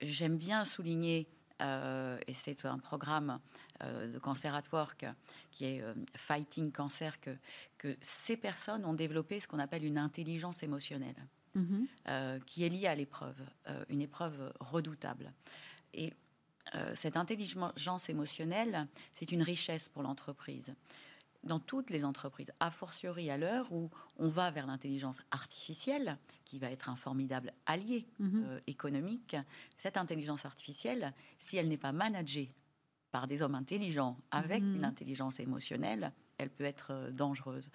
J'aime bien souligner euh, et c'est un programme euh, de Cancer at Work qui est euh, Fighting Cancer, que, que, ces personnes ont développé ce qu'on appelle une intelligence émotionnelle, mhm. qui est liée à l'épreuve, une épreuve redoutable. Et cette intelligence émotionnelle, c'est une richesse pour l'entreprise dans toutes les entreprises, a fortiori à l'heure où on va vers l'intelligence artificielle, qui va être un formidable allié mhm. euh, économique, cette intelligence artificielle, si elle n'est pas managée par des hommes intelligents avec mhm. une intelligence émotionnelle, elle peut être euh, dangereuse.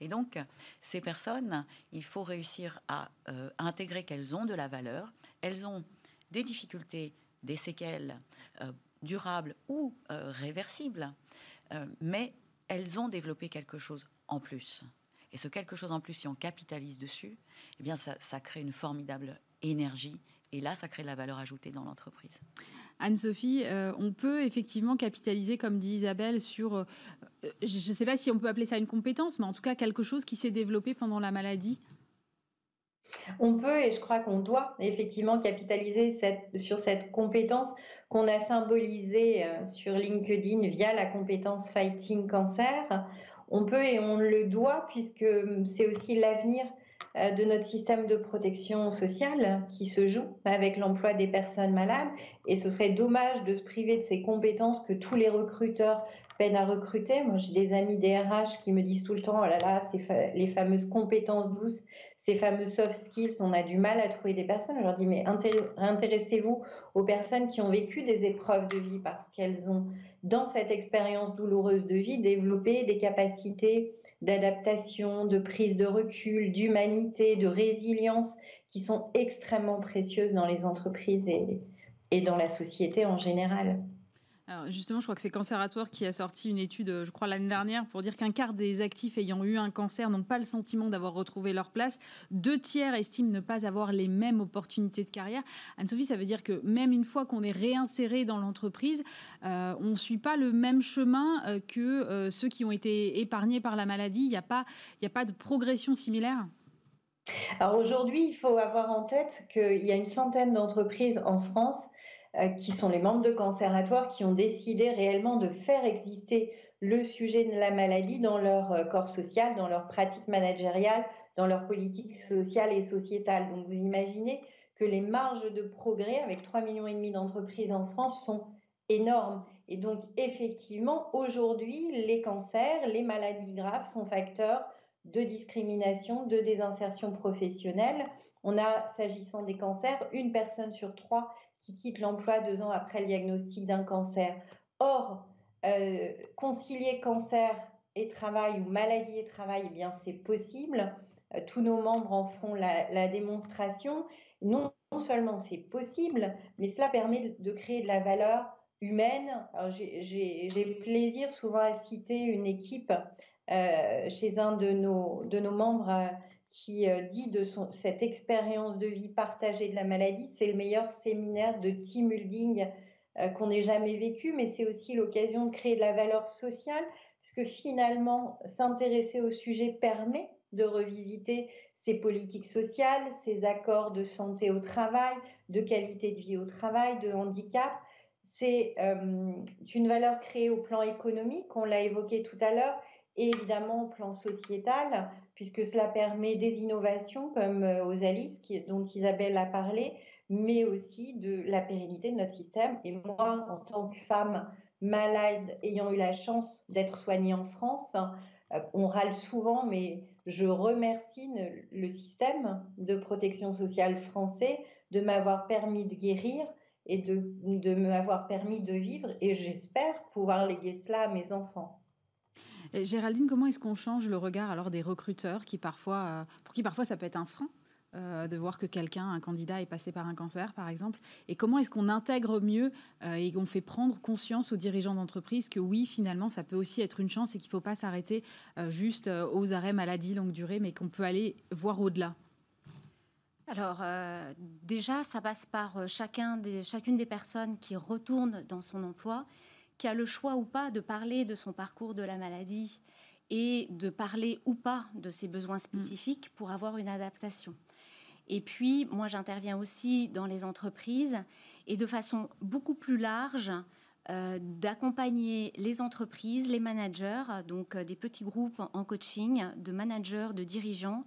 Et donc, ces personnes, il faut réussir à euh, intégrer qu'elles ont de la valeur, elles ont des difficultés, des séquelles durables ou réversibles, mais elles ont développé quelque chose en plus. Et ce quelque chose en plus, si on capitalise dessus, eh bien, ça, crée une formidable énergie. Et là, ça crée de la valeur ajoutée dans l'entreprise. Anne-Sophie, euh, on peut effectivement capitaliser, comme dit Isabelle, sur, euh, je ne sais pas si on peut appeler ça une compétence, mais en tout cas quelque chose qui s'est développé pendant la maladie. On peut et je crois qu'on doit effectivement capitaliser sur cette compétence qu'on a symbolisée euh, sur LinkedIn via la compétence Fighting Cancer. On peut et on le doit puisque hum, c'est aussi l'avenir euh, de notre système de protection sociale qui se joue avec l'emploi des personnes malades. Et ce serait dommage de se priver de ces compétences que tous les recruteurs peinent à recruter. Moi, j'ai des amis DRH qui me disent tout le temps, oh là là, c'est les fameuses compétences douces, ces fameux soft skills, on a du mal à trouver des personnes. Je leur dis, mais intéressez-vous aux personnes qui ont vécu des épreuves de vie parce qu'elles ont, dans cette expérience douloureuse de vie, développé des capacités d'adaptation, de prise de recul, d'humanité, de résilience qui sont extrêmement précieuses dans les entreprises et, et dans la société en général. Alors justement, je crois que c'est Canceratoire qui a sorti une étude, je crois l'année dernière, pour dire qu'un quart des actifs ayant eu un cancer n'ont pas le sentiment d'avoir retrouvé leur place. Deux tiers estiment ne pas avoir les mêmes opportunités de carrière. Anne-Sophie, ça veut dire que même une fois qu'on est réinséré dans l'entreprise, euh, on ne suit pas le même chemin euh, que euh, ceux qui ont été épargnés par la maladie. Il n'y a, pas, a pas de progression similaire alors aujourd'hui, il faut avoir en tête qu'il y a une centaine d'entreprises en France euh, qui sont les membres de Cancératoire, qui ont décidé réellement de faire exister le sujet de la maladie dans leur euh, corps social, dans leur pratique managériale, dans leur politique sociale et sociétale. Donc vous imaginez que les marges de progrès avec 3,5 millions et demi d'entreprises en France sont énormes. Et donc effectivement, aujourd'hui, les cancers, les maladies graves sont facteurs de discrimination, de désinsertion professionnelle. On a, s'agissant des cancers, une personne sur trois qui quitte l'emploi deux ans après le diagnostic d'un cancer. Or, euh, concilier cancer et travail ou maladie et travail, eh bien, c'est possible. Euh, tous nos membres en font la, démonstration. Non, seulement c'est possible, mais cela permet de créer de la valeur humaine. J'ai plaisir souvent à citer une équipe euh, chez un de nos, de nos membres qui euh, dit de son, cette expérience de vie partagée de la maladie, c'est le meilleur séminaire de team building euh, qu'on ait jamais vécu, mais c'est aussi l'occasion de créer de la valeur sociale, puisque finalement, s'intéresser au sujet permet de revisiter ses politiques sociales, ses accords de santé au travail, de qualité de vie au travail, de handicap. C'est euh, une valeur créée au plan économique, on l'a évoqué tout à l'heure, et évidemment au plan sociétal, puisque cela permet des innovations comme euh, aux dont Isabelle a parlé, mais aussi de la pérennité de notre système. Et moi, en tant que femme malade, ayant eu la chance d'être soignée en France, euh, on râle souvent, mais je remercie le système de protection sociale français de m'avoir permis de guérir et de m'avoir permis de vivre, et j'espère pouvoir léguer cela à mes enfants. Géraldine, comment est-ce qu'on change le regard alors des recruteurs qui parfois, euh, pour qui parfois ça peut être un frein euh, de voir que quelqu'un, un candidat, est passé par un cancer, par exemple? Et comment est-ce qu'on intègre mieux euh, et qu'on fait prendre conscience aux dirigeants d'entreprise que oui, finalement, ça peut aussi être une chance et qu'il ne faut pas s'arrêter juste aux arrêts maladie longue durée, mais qu'on peut aller voir au-delà? Alors déjà, ça passe par chacun des, chacune des personnes qui retournent dans son emploi qui a le choix ou pas de parler de son parcours de la maladie et de parler ou pas de ses besoins spécifiques pour avoir une adaptation. Et puis, moi, j'interviens aussi dans les entreprises et de façon beaucoup plus large, euh, d'accompagner les entreprises, les managers, donc euh, des petits groupes en coaching, de managers, de dirigeants,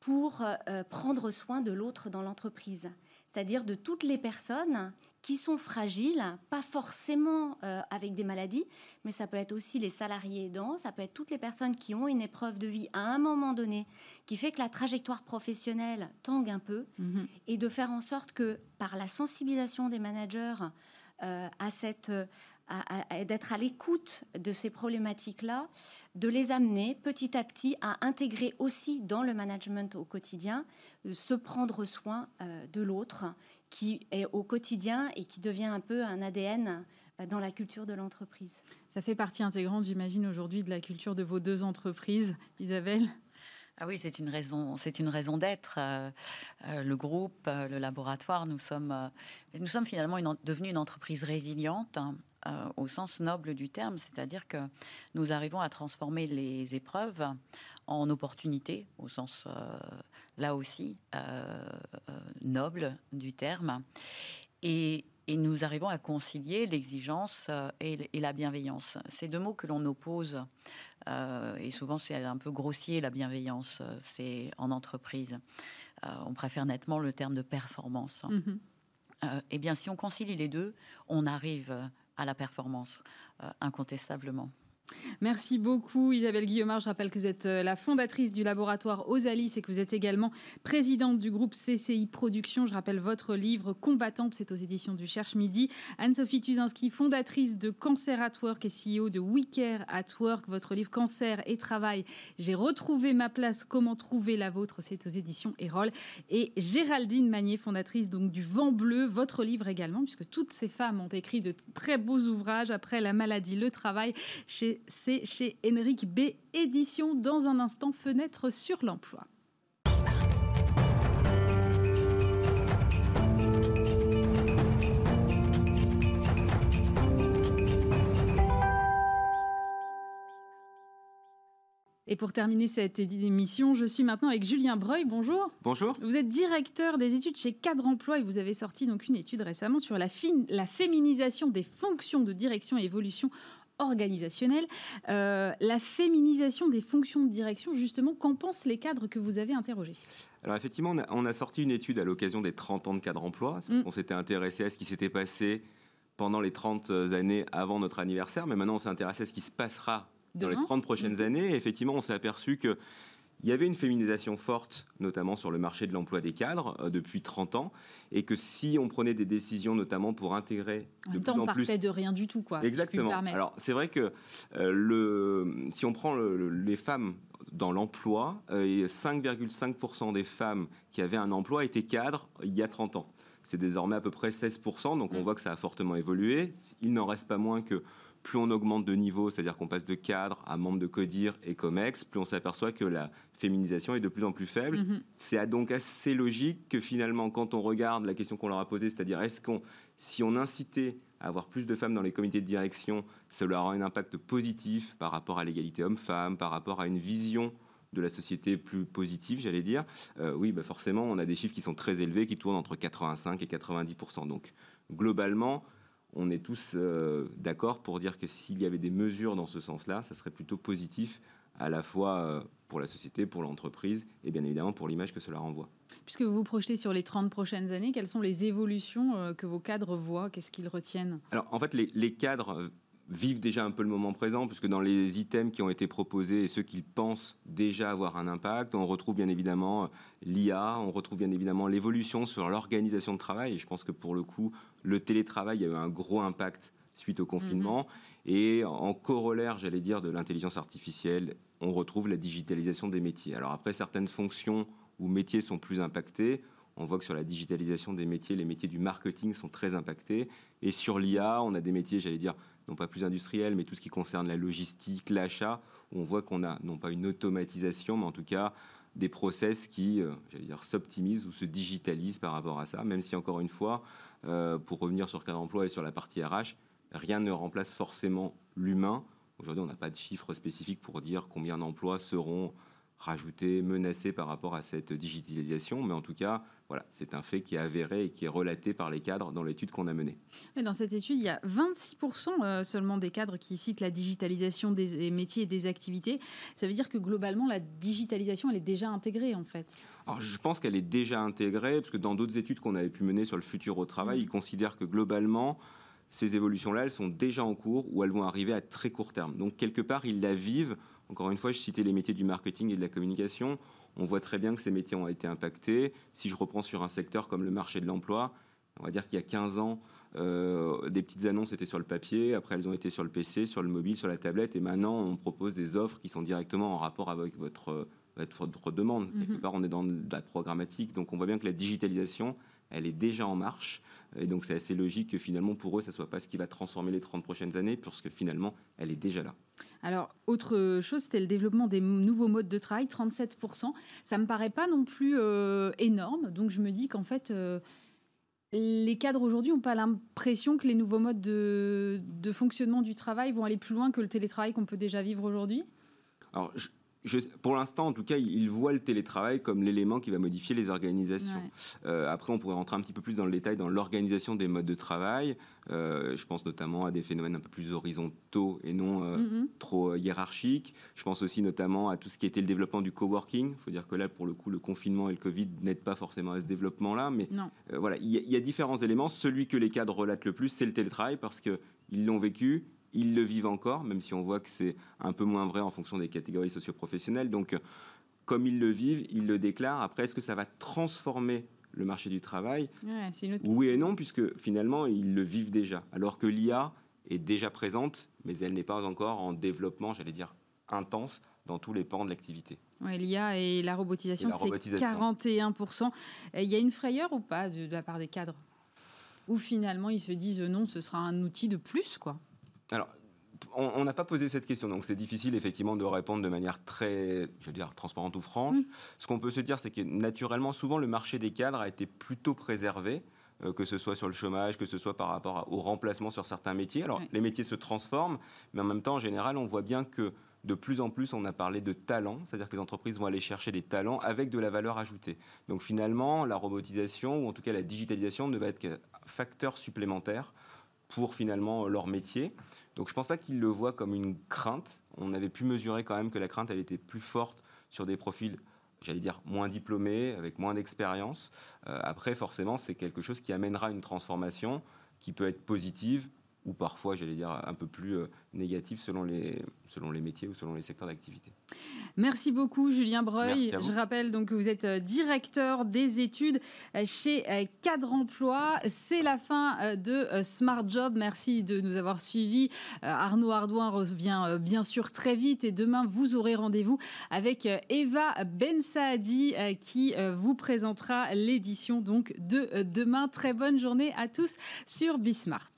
pour euh, prendre soin de l'autre dans l'entreprise. C'est-à-dire de toutes les personnes qui sont fragiles, pas forcément euh, avec des maladies, mais ça peut être aussi les salariés aidants, ça peut être toutes les personnes qui ont une épreuve de vie à un moment donné qui fait que la trajectoire professionnelle tangue un peu, mhm. et de faire en sorte que par la sensibilisation des managers euh, à cette d'être à l'écoute de ces problématiques-là, de les amener petit à petit à intégrer aussi dans le management au quotidien, euh, se prendre soin de l'autre qui est au quotidien et qui devient un peu un ADN euh, dans la culture de l'entreprise. Ça fait partie intégrante, j'imagine, aujourd'hui de la culture de vos deux entreprises, Isabelle ah oui, c'est une raison, c'est une raison d'être. Euh, euh, le groupe, le laboratoire, nous sommes, nous sommes finalement une, devenus une entreprise résiliente hein, au sens noble du terme, c'est-à-dire que nous arrivons à transformer les épreuves en opportunités au sens là aussi euh, euh, noble du terme. Et, nous arrivons à concilier l'exigence euh, et, la bienveillance. Ces deux mots que l'on oppose, et souvent c'est un peu grossier la bienveillance, c'est en entreprise. on préfère nettement le terme de performance. Mm-hmm. eh bien, si on concilie les deux, on arrive à la performance, incontestablement. Merci beaucoup Isabelle Guillaumard. Je rappelle que vous êtes euh, la fondatrice du laboratoire Osalis et que vous êtes également présidente du groupe CCI Productions. Je rappelle votre livre Combattante, c'est aux éditions du Cherche Midi. Anne-Sophie Tuzinski, fondatrice de Cancer at Work et CEO de WeCare at Work. Votre livre Cancer et Travail, j'ai retrouvé ma place, comment trouver la vôtre, c'est aux éditions Erol. Et Géraldine Magnier, fondatrice donc du Vent Bleu, votre livre également, puisque toutes ces femmes ont écrit de très beaux ouvrages après la maladie, le travail chez c'est chez Henrik B. Édition. Dans un instant, fenêtre sur l'emploi. Et pour terminer cette émission, je suis maintenant avec Julien Breuil. Bonjour. Bonjour. Vous êtes directeur des études chez Cadre Emploi et vous avez sorti donc une étude récemment sur la, la féminisation des fonctions de direction et évolution organisationnelle. Euh, la féminisation des fonctions de direction, justement, qu'en pensent les cadres que vous avez interrogés? Alors effectivement, on a, sorti une étude à l'occasion des 30 ans de cadre emploi. Mm. On s'était intéressé à ce qui s'était passé pendant les 30 années avant notre anniversaire, mais maintenant on s'est intéressé à ce qui se passera dans les 30 prochaines mm. années. Et effectivement, on s'est aperçu que il y avait une féminisation forte, notamment sur le marché de l'emploi des cadres, euh, depuis 30 ans, et que si on prenait des décisions, notamment pour intégrer en de plus on partait de rien du tout, quoi. Exactement. Alors c'est vrai que euh, le, si on prend les femmes dans l'emploi, 5,5% euh, des femmes qui avaient un emploi étaient cadres il y a 30 ans. C'est désormais à peu près 16%, donc on mm. voit que ça a fortement évolué. Il n'en reste pas moins que plus on augmente de niveau, c'est-à-dire qu'on passe de cadre à membre de CODIR et COMEX, plus on s'aperçoit que la féminisation est de plus en plus faible. Mhm. C'est donc assez logique que finalement, quand on regarde la question qu'on leur a posée, c'est-à-dire est-ce qu'on, si on incitait à avoir plus de femmes dans les comités de direction, cela aura un impact positif par rapport à l'égalité homme-femme, par rapport à une vision de la société plus positive, j'allais dire, euh, oui, bah forcément, on a des chiffres qui sont très élevés, qui tournent entre 85 et 90% Donc, globalement, on est tous euh, d'accord pour dire que s'il y avait des mesures dans ce sens-là, ça serait plutôt positif à la fois euh, pour la société, pour l'entreprise et bien évidemment pour l'image que cela renvoie. Puisque vous vous projetez sur les 30 prochaines années, quelles sont les évolutions euh, que vos cadres voient? Qu'est-ce qu'ils retiennent? Alors en fait, les, cadres vivent déjà un peu le moment présent, puisque dans les items qui ont été proposés et ceux qu'ils pensent déjà avoir un impact, on retrouve bien évidemment l'IA, on retrouve bien évidemment l'évolution sur l'organisation de travail. Et je pense que pour le coup, le télétravail a eu un gros impact suite au confinement. Mm-hmm. Et en corollaire, j'allais dire, de l'intelligence artificielle, on retrouve la digitalisation des métiers. Alors après, certaines fonctions ou métiers sont plus impactés. On voit que sur la digitalisation des métiers, les métiers du marketing sont très impactés. Et sur l'IA, on a des métiers, j'allais dire, non pas plus industriels, mais tout ce qui concerne la logistique, l'achat, où on voit qu'on a non pas une automatisation, mais en tout cas des process qui, euh, j'allais dire, s'optimisent ou se digitalisent par rapport à ça, même si encore une fois, euh, pour revenir sur cadre emploi et sur la partie RH, rien ne remplace forcément l'humain. Aujourd'hui, on n'a pas de chiffres spécifiques pour dire combien d'emplois seront rajoutés, menacés par rapport à cette digitalisation, mais en tout cas, voilà, c'est un fait qui est avéré et qui est relaté par les cadres dans l'étude qu'on a menée. dans cette étude, il y a 26% euh, seulement des cadres qui citent la digitalisation des métiers et des activités. Ça veut dire que globalement, la digitalisation, elle est déjà intégrée en fait. Alors, je pense qu'elle est déjà intégrée, parce que dans d'autres études qu'on avait pu mener sur le futur au travail, mmh. ils considèrent que globalement, ces évolutions-là, elles sont déjà en cours ou elles vont arriver à très court terme. Donc, quelque part, ils la vivent. Encore une fois, je citais les métiers du marketing et de la communication on voit très bien que ces métiers ont été impactés. Si je reprends sur un secteur comme le marché de l'emploi, on va dire qu'il y a 15 ans, euh, des petites annonces étaient sur le papier, après elles ont été sur le PC, sur le mobile, sur la tablette, et maintenant on propose des offres qui sont directement en rapport avec votre, votre, demande. Mm Quelque part, on est dans de la programmatique, donc on voit bien que la digitalisation, elle est déjà en marche. Et donc c'est assez logique que finalement pour eux, ça ne soit pas ce qui va transformer les 30 prochaines années, puisque finalement, elle est déjà là. Alors, autre chose, c'était le développement des nouveaux modes de travail, 37%. Ça ne me paraît pas non plus euh, énorme. Donc je me dis qu'en fait, euh, les cadres aujourd'hui n'ont pas l'impression que les nouveaux modes de, fonctionnement du travail vont aller plus loin que le télétravail qu'on peut déjà vivre aujourd'hui? Pour l'instant, en tout cas, il voit le télétravail comme l'élément qui va modifier les organisations. Euh, après, on pourrait rentrer un petit peu plus dans le détail dans l'organisation des modes de travail. Euh, je pense notamment à des phénomènes un peu plus horizontaux et non euh, mm-hmm. trop hiérarchiques. Je pense aussi notamment à tout ce qui était le développement du coworking. Il faut dire que là, pour le coup, le confinement et le Covid n'aident pas forcément à ce développement-là. Mais voilà, il y, a différents éléments. Celui que les cadres relatent le plus, c'est le télétravail parce qu'ils l'ont vécu ils le vivent encore, même si on voit que c'est un peu moins vrai en fonction des catégories socioprofessionnelles. Donc, comme ils le vivent, ils le déclarent. Après, est-ce que ça va transformer le marché du travail? Oui et non, puisque finalement, ils le vivent déjà. Alors que l'IA est déjà présente, mais elle n'est pas encore en développement, j'allais dire, intense dans tous les pans de l'activité. L'IA et la robotisation, c'est 41%. Il y a une frayeur ou pas de, de la part des cadres? Ou finalement, ils se disent non, ce sera un outil de plus, quoi? Alors, on n'a pas posé cette question, donc c'est difficile effectivement de répondre de manière très, je veux dire, transparente ou franche. Mm. Ce qu'on peut se dire, c'est que naturellement, souvent, le marché des cadres a été plutôt préservé euh, que ce soit sur le chômage, que ce soit par rapport au remplacement sur certains métiers. Alors, les métiers se transforment, mais en même temps, en général, on voit bien que de plus en plus, on a parlé de talent, c'est-à-dire que les entreprises vont aller chercher des talents avec de la valeur ajoutée. Donc finalement, la robotisation, ou en tout cas la digitalisation, ne va être qu'un facteur supplémentaire pour finalement leur métier. Donc je ne pense pas qu'ils le voient comme une crainte. On avait pu mesurer quand même que la crainte, elle était plus forte sur des profils, j'allais dire, moins diplômés, avec moins d'expérience. Euh, après, forcément, c'est quelque chose qui amènera une transformation qui peut être positive ou parfois, j'allais dire, un peu plus euh, négatif selon les, selon les métiers ou selon les secteurs d'activité. Merci beaucoup, Julien Breuil. Je rappelle donc que vous êtes euh, directeur des études euh, chez Cadre Emploi. C'est la fin de Smart Job. Merci de nous avoir suivis. Arnaud Ardouin revient bien sûr très vite et demain, vous aurez rendez-vous avec Eva Ben Saadi qui vous présentera l'édition donc de demain. Très bonne journée à tous sur Bismart.